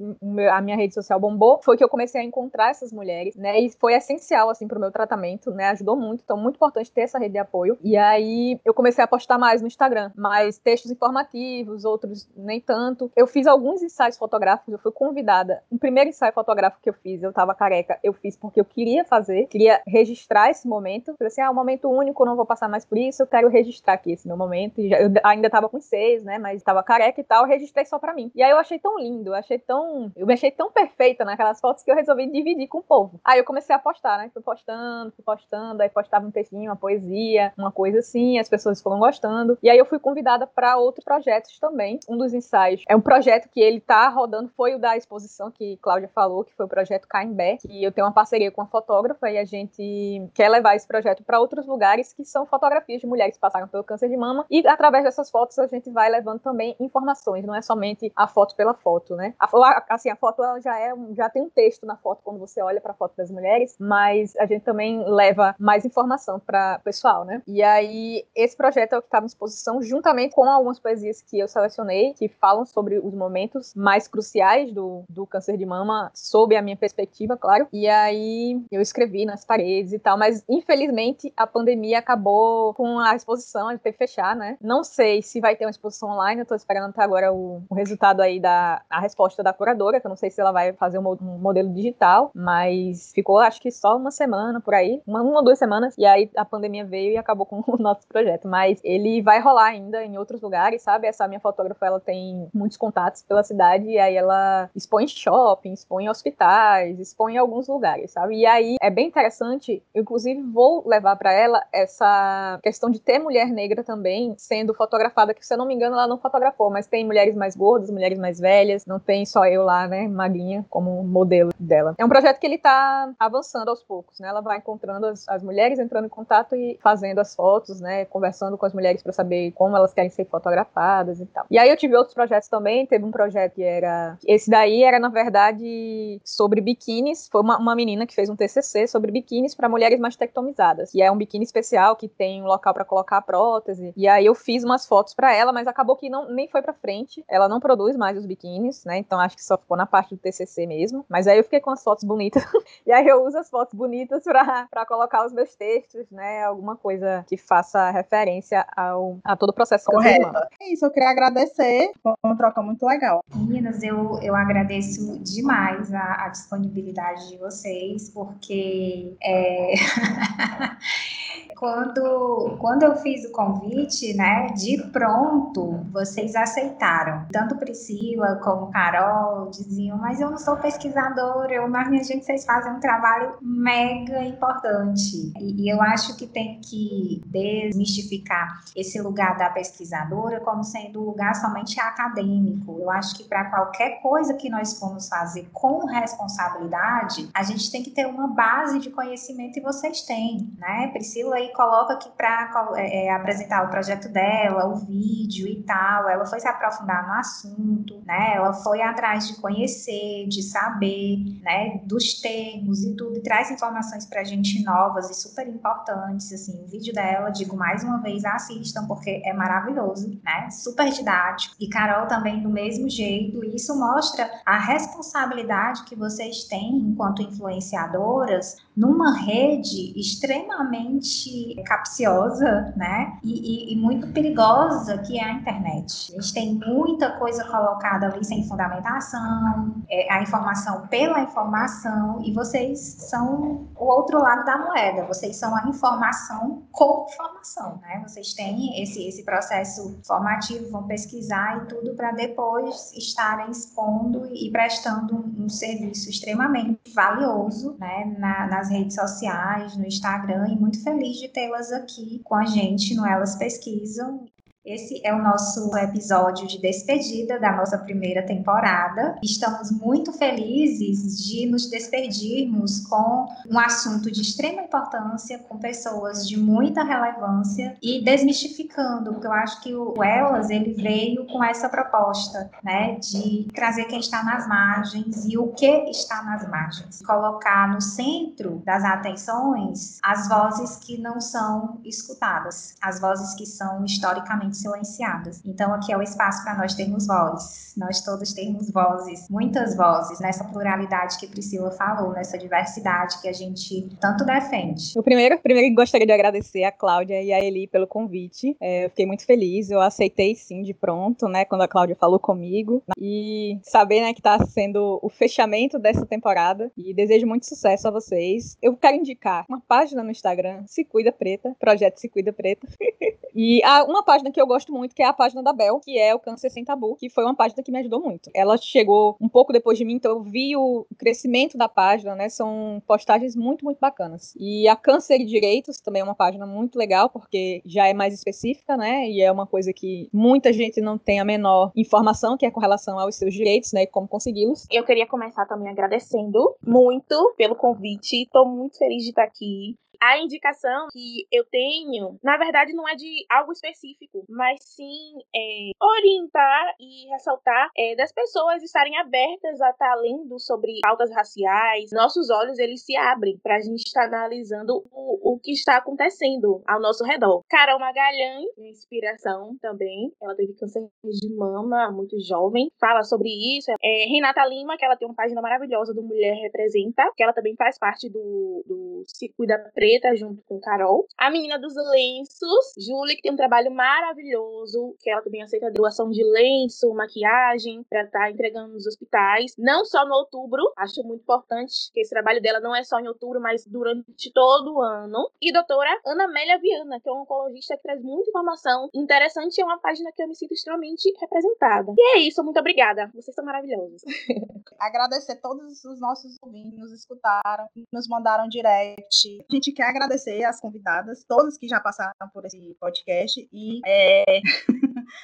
a minha rede social bombou, foi que eu comecei a encontrar essas mulheres, né? E foi essencial, assim, pro meu tratamento, né? Ajudou muito. Então, muito importante ter essa rede de apoio. E aí, eu comecei a postar mais no Instagram, mais textos informativos, outros nem tanto. Eu fiz alguns ensaios fotográficos, eu fui convidada. O primeiro ensaio fotográfico que eu fiz, eu tava careca, eu fiz porque eu queria fazer, queria registrar esse momento. Falei assim, ah, um momento único, não vou passar mais por isso, eu quero registrar aqui esse meu momento. Eu ainda tava com seis, né? Mas tava careca e tal, registrei só pra mim. E aí eu achei tão lindo, achei tão. Eu me achei tão perfeita naquelas fotos que eu resolvi dividir com o povo. Aí eu comecei a postar, né? Fui postando, fui postando, aí postava um textinho, uma poesia, uma coisa assim, as pessoas foram gostando. E aí eu fui convidada para outros projetos também. Um dos ensaios é um projeto que ele tá rodando, foi o da exposição que Cláudia falou, que foi o projeto Caimbé, que eu tenho uma parceria com a fotógrafa e a gente quer levar esse projeto para outros lugares que são fotografias de mulheres que passaram pelo câncer de mama. E através dessas fotos a gente vai levando também informações, não é somente a foto pela foto, né? A, assim, a foto ela já é já tem um texto na foto quando você olha para a foto das mulheres, mas a gente também leva mais informação para pessoal, né? E aí esse projeto é o que está à exposição juntamente com algumas poesias que eu selecionei que falam sobre os momentos mais cruciais do, do câncer de mama sob a minha perspectiva, claro. E aí eu escrevi nas paredes e tal, mas infelizmente a pandemia acabou com a exposição, a gente teve que fechar, né? Não sei se vai ter uma exposição online, eu tô esperando até agora o, o resultado aí da a resposta da curadora, que eu não sei se ela vai fazer um, um modelo digital, mas ficou acho que só uma semana por aí, uma, uma ou duas semanas, e aí a pandemia veio e acabou com o nosso projeto. Mas ele vai rolar ainda em outros lugares, sabe? Essa minha fotógrafa, ela tem muitos contatos pela cidade, e aí ela expõe shopping, expõe hospitais, expõe em alguns lugares, sabe? E aí é bem interessante, inclusive vou levar para ela essa questão de ter mulher negra também sendo fotografada, que se eu não me engano ela não fotografou, mas tem mulheres mais gordas, mulheres mais velhas, não tem só eu lá, né, magrinha, como modelo dela. É um projeto que ele tá avançando aos poucos, né? Ela vai encontrando as, as mulheres, entrando em contato e fazendo as fotos, né, conversando com as mulheres para saber como elas querem ser fotografadas e tal. E aí eu tive outros projetos também, teve um projeto que era esse daí era na verdade sobre biquínis, foi uma, uma menina que fez um TCC sobre biquínis para mulheres mulheres mastectomizadas. E é um biquíni especial que tem um local para colocar a prótese. E aí eu fiz umas fotos para ela, mas acabou que não, nem foi para frente. Ela não produz mais os biquínis, né? Então acho que só ficou na parte do TCC mesmo. Mas aí eu fiquei com as fotos bonitas. e aí eu uso as fotos bonitas para colocar os meus textos, né? Alguma coisa que faça referência ao, a todo o processo Correto. É isso, eu queria agradecer. Foi uma troca muito legal. Meninas, eu, eu agradeço demais a, a disponibilidade de vocês, porque é... quando, quando eu fiz o convite, né, de pronto, vocês aceitaram. Tanto Priscila como Carol diziam, mas eu não sou pesquisadora, eu, mas minha gente, vocês fazem um trabalho mega importante. E, e eu acho que tem que desmistificar esse lugar da pesquisadora como sendo um lugar somente acadêmico. Eu acho que para qualquer coisa que nós formos fazer com responsabilidade, a gente tem que ter uma base de conhecimento e vocês têm, né? Priscila aí coloca aqui para é, é, apresentar o projeto dela, o vídeo e tal. Ela foi se aprofundar no assunto, né? Ela foi atrás de conhecer, de saber, né? Dos termos e tudo, e traz informações para a gente novas e super importantes. Assim, o vídeo dela, digo mais uma vez, assistam porque é maravilhoso, né? Super didático. E Carol também do mesmo jeito. E isso mostra a responsabilidade que vocês têm enquanto influenciadoras numa rede extremamente capciosa, né? E, e, e, muito perigosa que é a internet. A gente tem muita coisa colocada ali sem fundamentação, é, a informação pela informação, e vocês são o outro lado da moeda. Vocês são a informação com informação, né? Vocês têm esse, esse processo formativo, vão pesquisar e tudo para depois estarem expondo e prestando um, um serviço extremamente valioso, né? Na, nas redes sociais, no Instagram, e muito feliz de tê-las aqui com a gente no Elas Pesquisam. Esse é o nosso episódio de despedida da nossa primeira temporada. Estamos muito felizes de nos despedirmos com um assunto de extrema importância, com pessoas de muita relevância e desmistificando, porque eu acho que o Elas ele veio com essa proposta, né, de trazer quem está nas margens e o que está nas margens, colocar no centro das atenções as vozes que não são escutadas, as vozes que são historicamente silenciadas. Então, aqui é o espaço para nós termos voz, nós todos termos vozes, muitas vozes, nessa pluralidade que Priscila falou, nessa diversidade que a gente tanto defende. O primeiro, primeiro gostaria de agradecer a Cláudia e a Eli pelo convite. É, eu fiquei muito feliz, eu aceitei sim de pronto, né, quando a Cláudia falou comigo. E saber, né, que está sendo o fechamento dessa temporada. E desejo muito sucesso a vocês. Eu quero indicar uma página no Instagram, Se Cuida Preta, projeto Se Cuida Preta. e uma página que eu gosto muito, que é a página da Bel, que é o Câncer Sem Tabu, que foi uma página que me ajudou muito. Ela chegou um pouco depois de mim, então eu vi o crescimento da página, né? São postagens muito, muito bacanas. E a Câncer e Direitos também é uma página muito legal, porque já é mais específica, né? E é uma coisa que muita gente não tem a menor informação, que é com relação aos seus direitos, né? E como consegui-los. Eu queria começar também agradecendo muito pelo convite. Estou muito feliz de estar aqui a indicação que eu tenho, na verdade, não é de algo específico, mas sim é, orientar e ressaltar é, das pessoas estarem abertas a estar lendo sobre pautas raciais. Nossos olhos eles se abrem para a gente estar analisando o, o que está acontecendo ao nosso redor. Carol Magalhães, minha inspiração também, ela teve câncer de mama muito jovem, fala sobre isso. É, Renata Lima, que ela tem uma página maravilhosa do Mulher Representa, que ela também faz parte do, do Se Cuida Preto Preta junto com Carol. A menina dos lenços, Julie, que tem um trabalho maravilhoso, que ela também aceita doação de lenço, maquiagem, para estar tá entregando nos hospitais. Não só no outubro, acho muito importante que esse trabalho dela não é só em outubro, mas durante todo o ano. E doutora Ana Amélia Viana, que é uma oncologista que traz muita informação interessante e é uma página que eu me sinto extremamente representada. E é isso, muito obrigada. Vocês são maravilhosos. Agradecer todos os nossos ouvintes que nos escutaram, nos mandaram direct. A gente quer agradecer as convidadas, todas que já passaram por esse podcast. E é,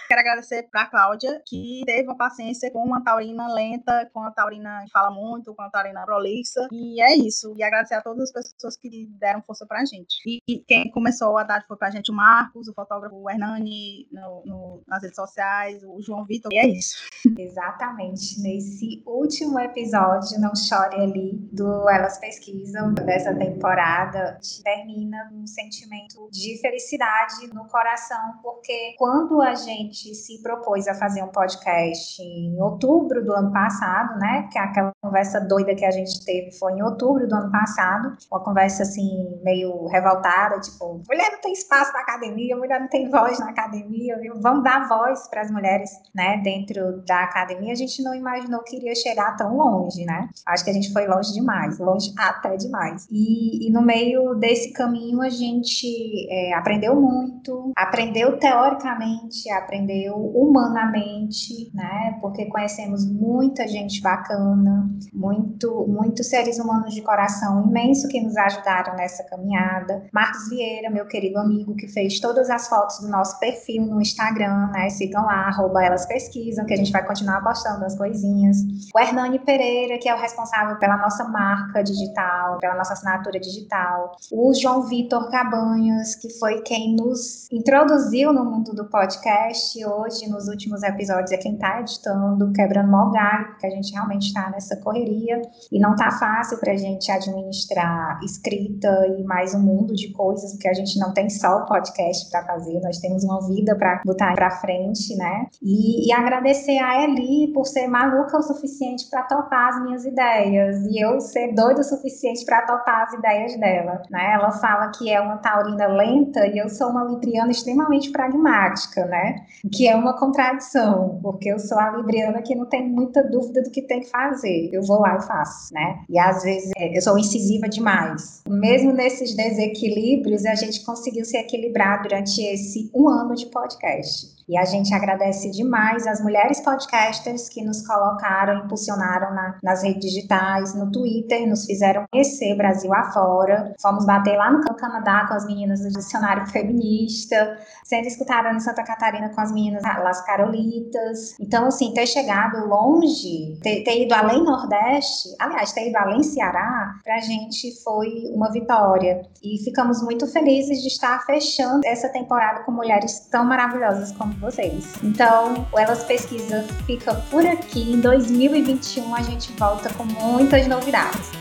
Quero agradecer para Cláudia, que teve uma paciência com uma taurina lenta, com a taurina que fala muito, com a taurina prolixa. E é isso. E agradecer a todas as pessoas que deram força para a gente. E quem começou a dar foi para a gente o Marcos, o fotógrafo o Hernani no, no, nas redes sociais, o João Vitor. E é isso. Exatamente. Nesse último episódio, Não Chore Ali, do Elas Pesquisam, dessa temporada, termina um sentimento de felicidade no coração, porque quando a gente se propôs a fazer um podcast em outubro do ano passado, né, que é aquela conversa doida que a gente teve foi em outubro do ano passado, uma conversa assim, meio revoltada, tipo, mulher não tem espaço na academia, mulher não tem voz na academia, viu? vamos dar voz para as mulheres, né, dentro da academia. A gente não imaginou que iria chegar tão longe, né? Acho que a gente foi longe demais, longe até demais. E, e no meio desse caminho a gente é, aprendeu muito, aprendeu teoricamente, aprendeu humanamente, né? Porque conhecemos muita gente bacana, muito, muitos seres humanos de coração imenso que nos ajudaram nessa caminhada. Marcos Vieira, meu querido amigo, que fez todas as fotos do nosso perfil no Instagram, né? Sigam lá, arroba elas pesquisam, que a gente vai continuar postando as coisinhas. O Hernani Pereira, que é o responsável pela nossa marca digital, pela nossa assinatura digital. O João Vitor Cabanhas, que foi quem nos introduziu no mundo do podcast hoje, nos últimos episódios, é quem está editando, quebrando mal galho, porque a gente realmente está nessa correria e não tá fácil para a gente administrar escrita e mais um mundo de coisas, porque a gente não tem só o podcast para fazer, nós temos uma vida para botar para frente, né? E, e, agradecer a Eli por ser maluca o suficiente para topar as minhas ideias e eu ser doida o suficiente para topar as ideias dela, né? Ela fala que é uma taurina lenta e eu sou uma libriana extremamente pragmática, né? Que é uma contradição, porque eu sou a libriana que não tem muita dúvida do que tem que fazer. Eu vou lá e faço, né? E às vezes é, eu sou incisiva demais. Mesmo nesses desequilíbrios, a gente conseguiu se equilibrar durante esse um ano de podcast. E a gente agradece demais as mulheres podcasters que nos colocaram, impulsionaram na, nas redes digitais, no Twitter, nos fizeram conhecer Brasil afora. Fomos bater lá no Canadá com as meninas do Dicionário Feminista, sendo escutada em Santa Catarina com as meninas Las Carolitas. Então, assim, ter chegado longe, ter, ter ido além Nordeste, aliás, ter ido além Ceará, pra gente foi uma vitória. E ficamos muito felizes de estar fechando essa temporada com mulheres tão maravilhosas como vocês. Então, o Elas Pesquisa fica por aqui. Em 2021 a gente volta com muitas novidades.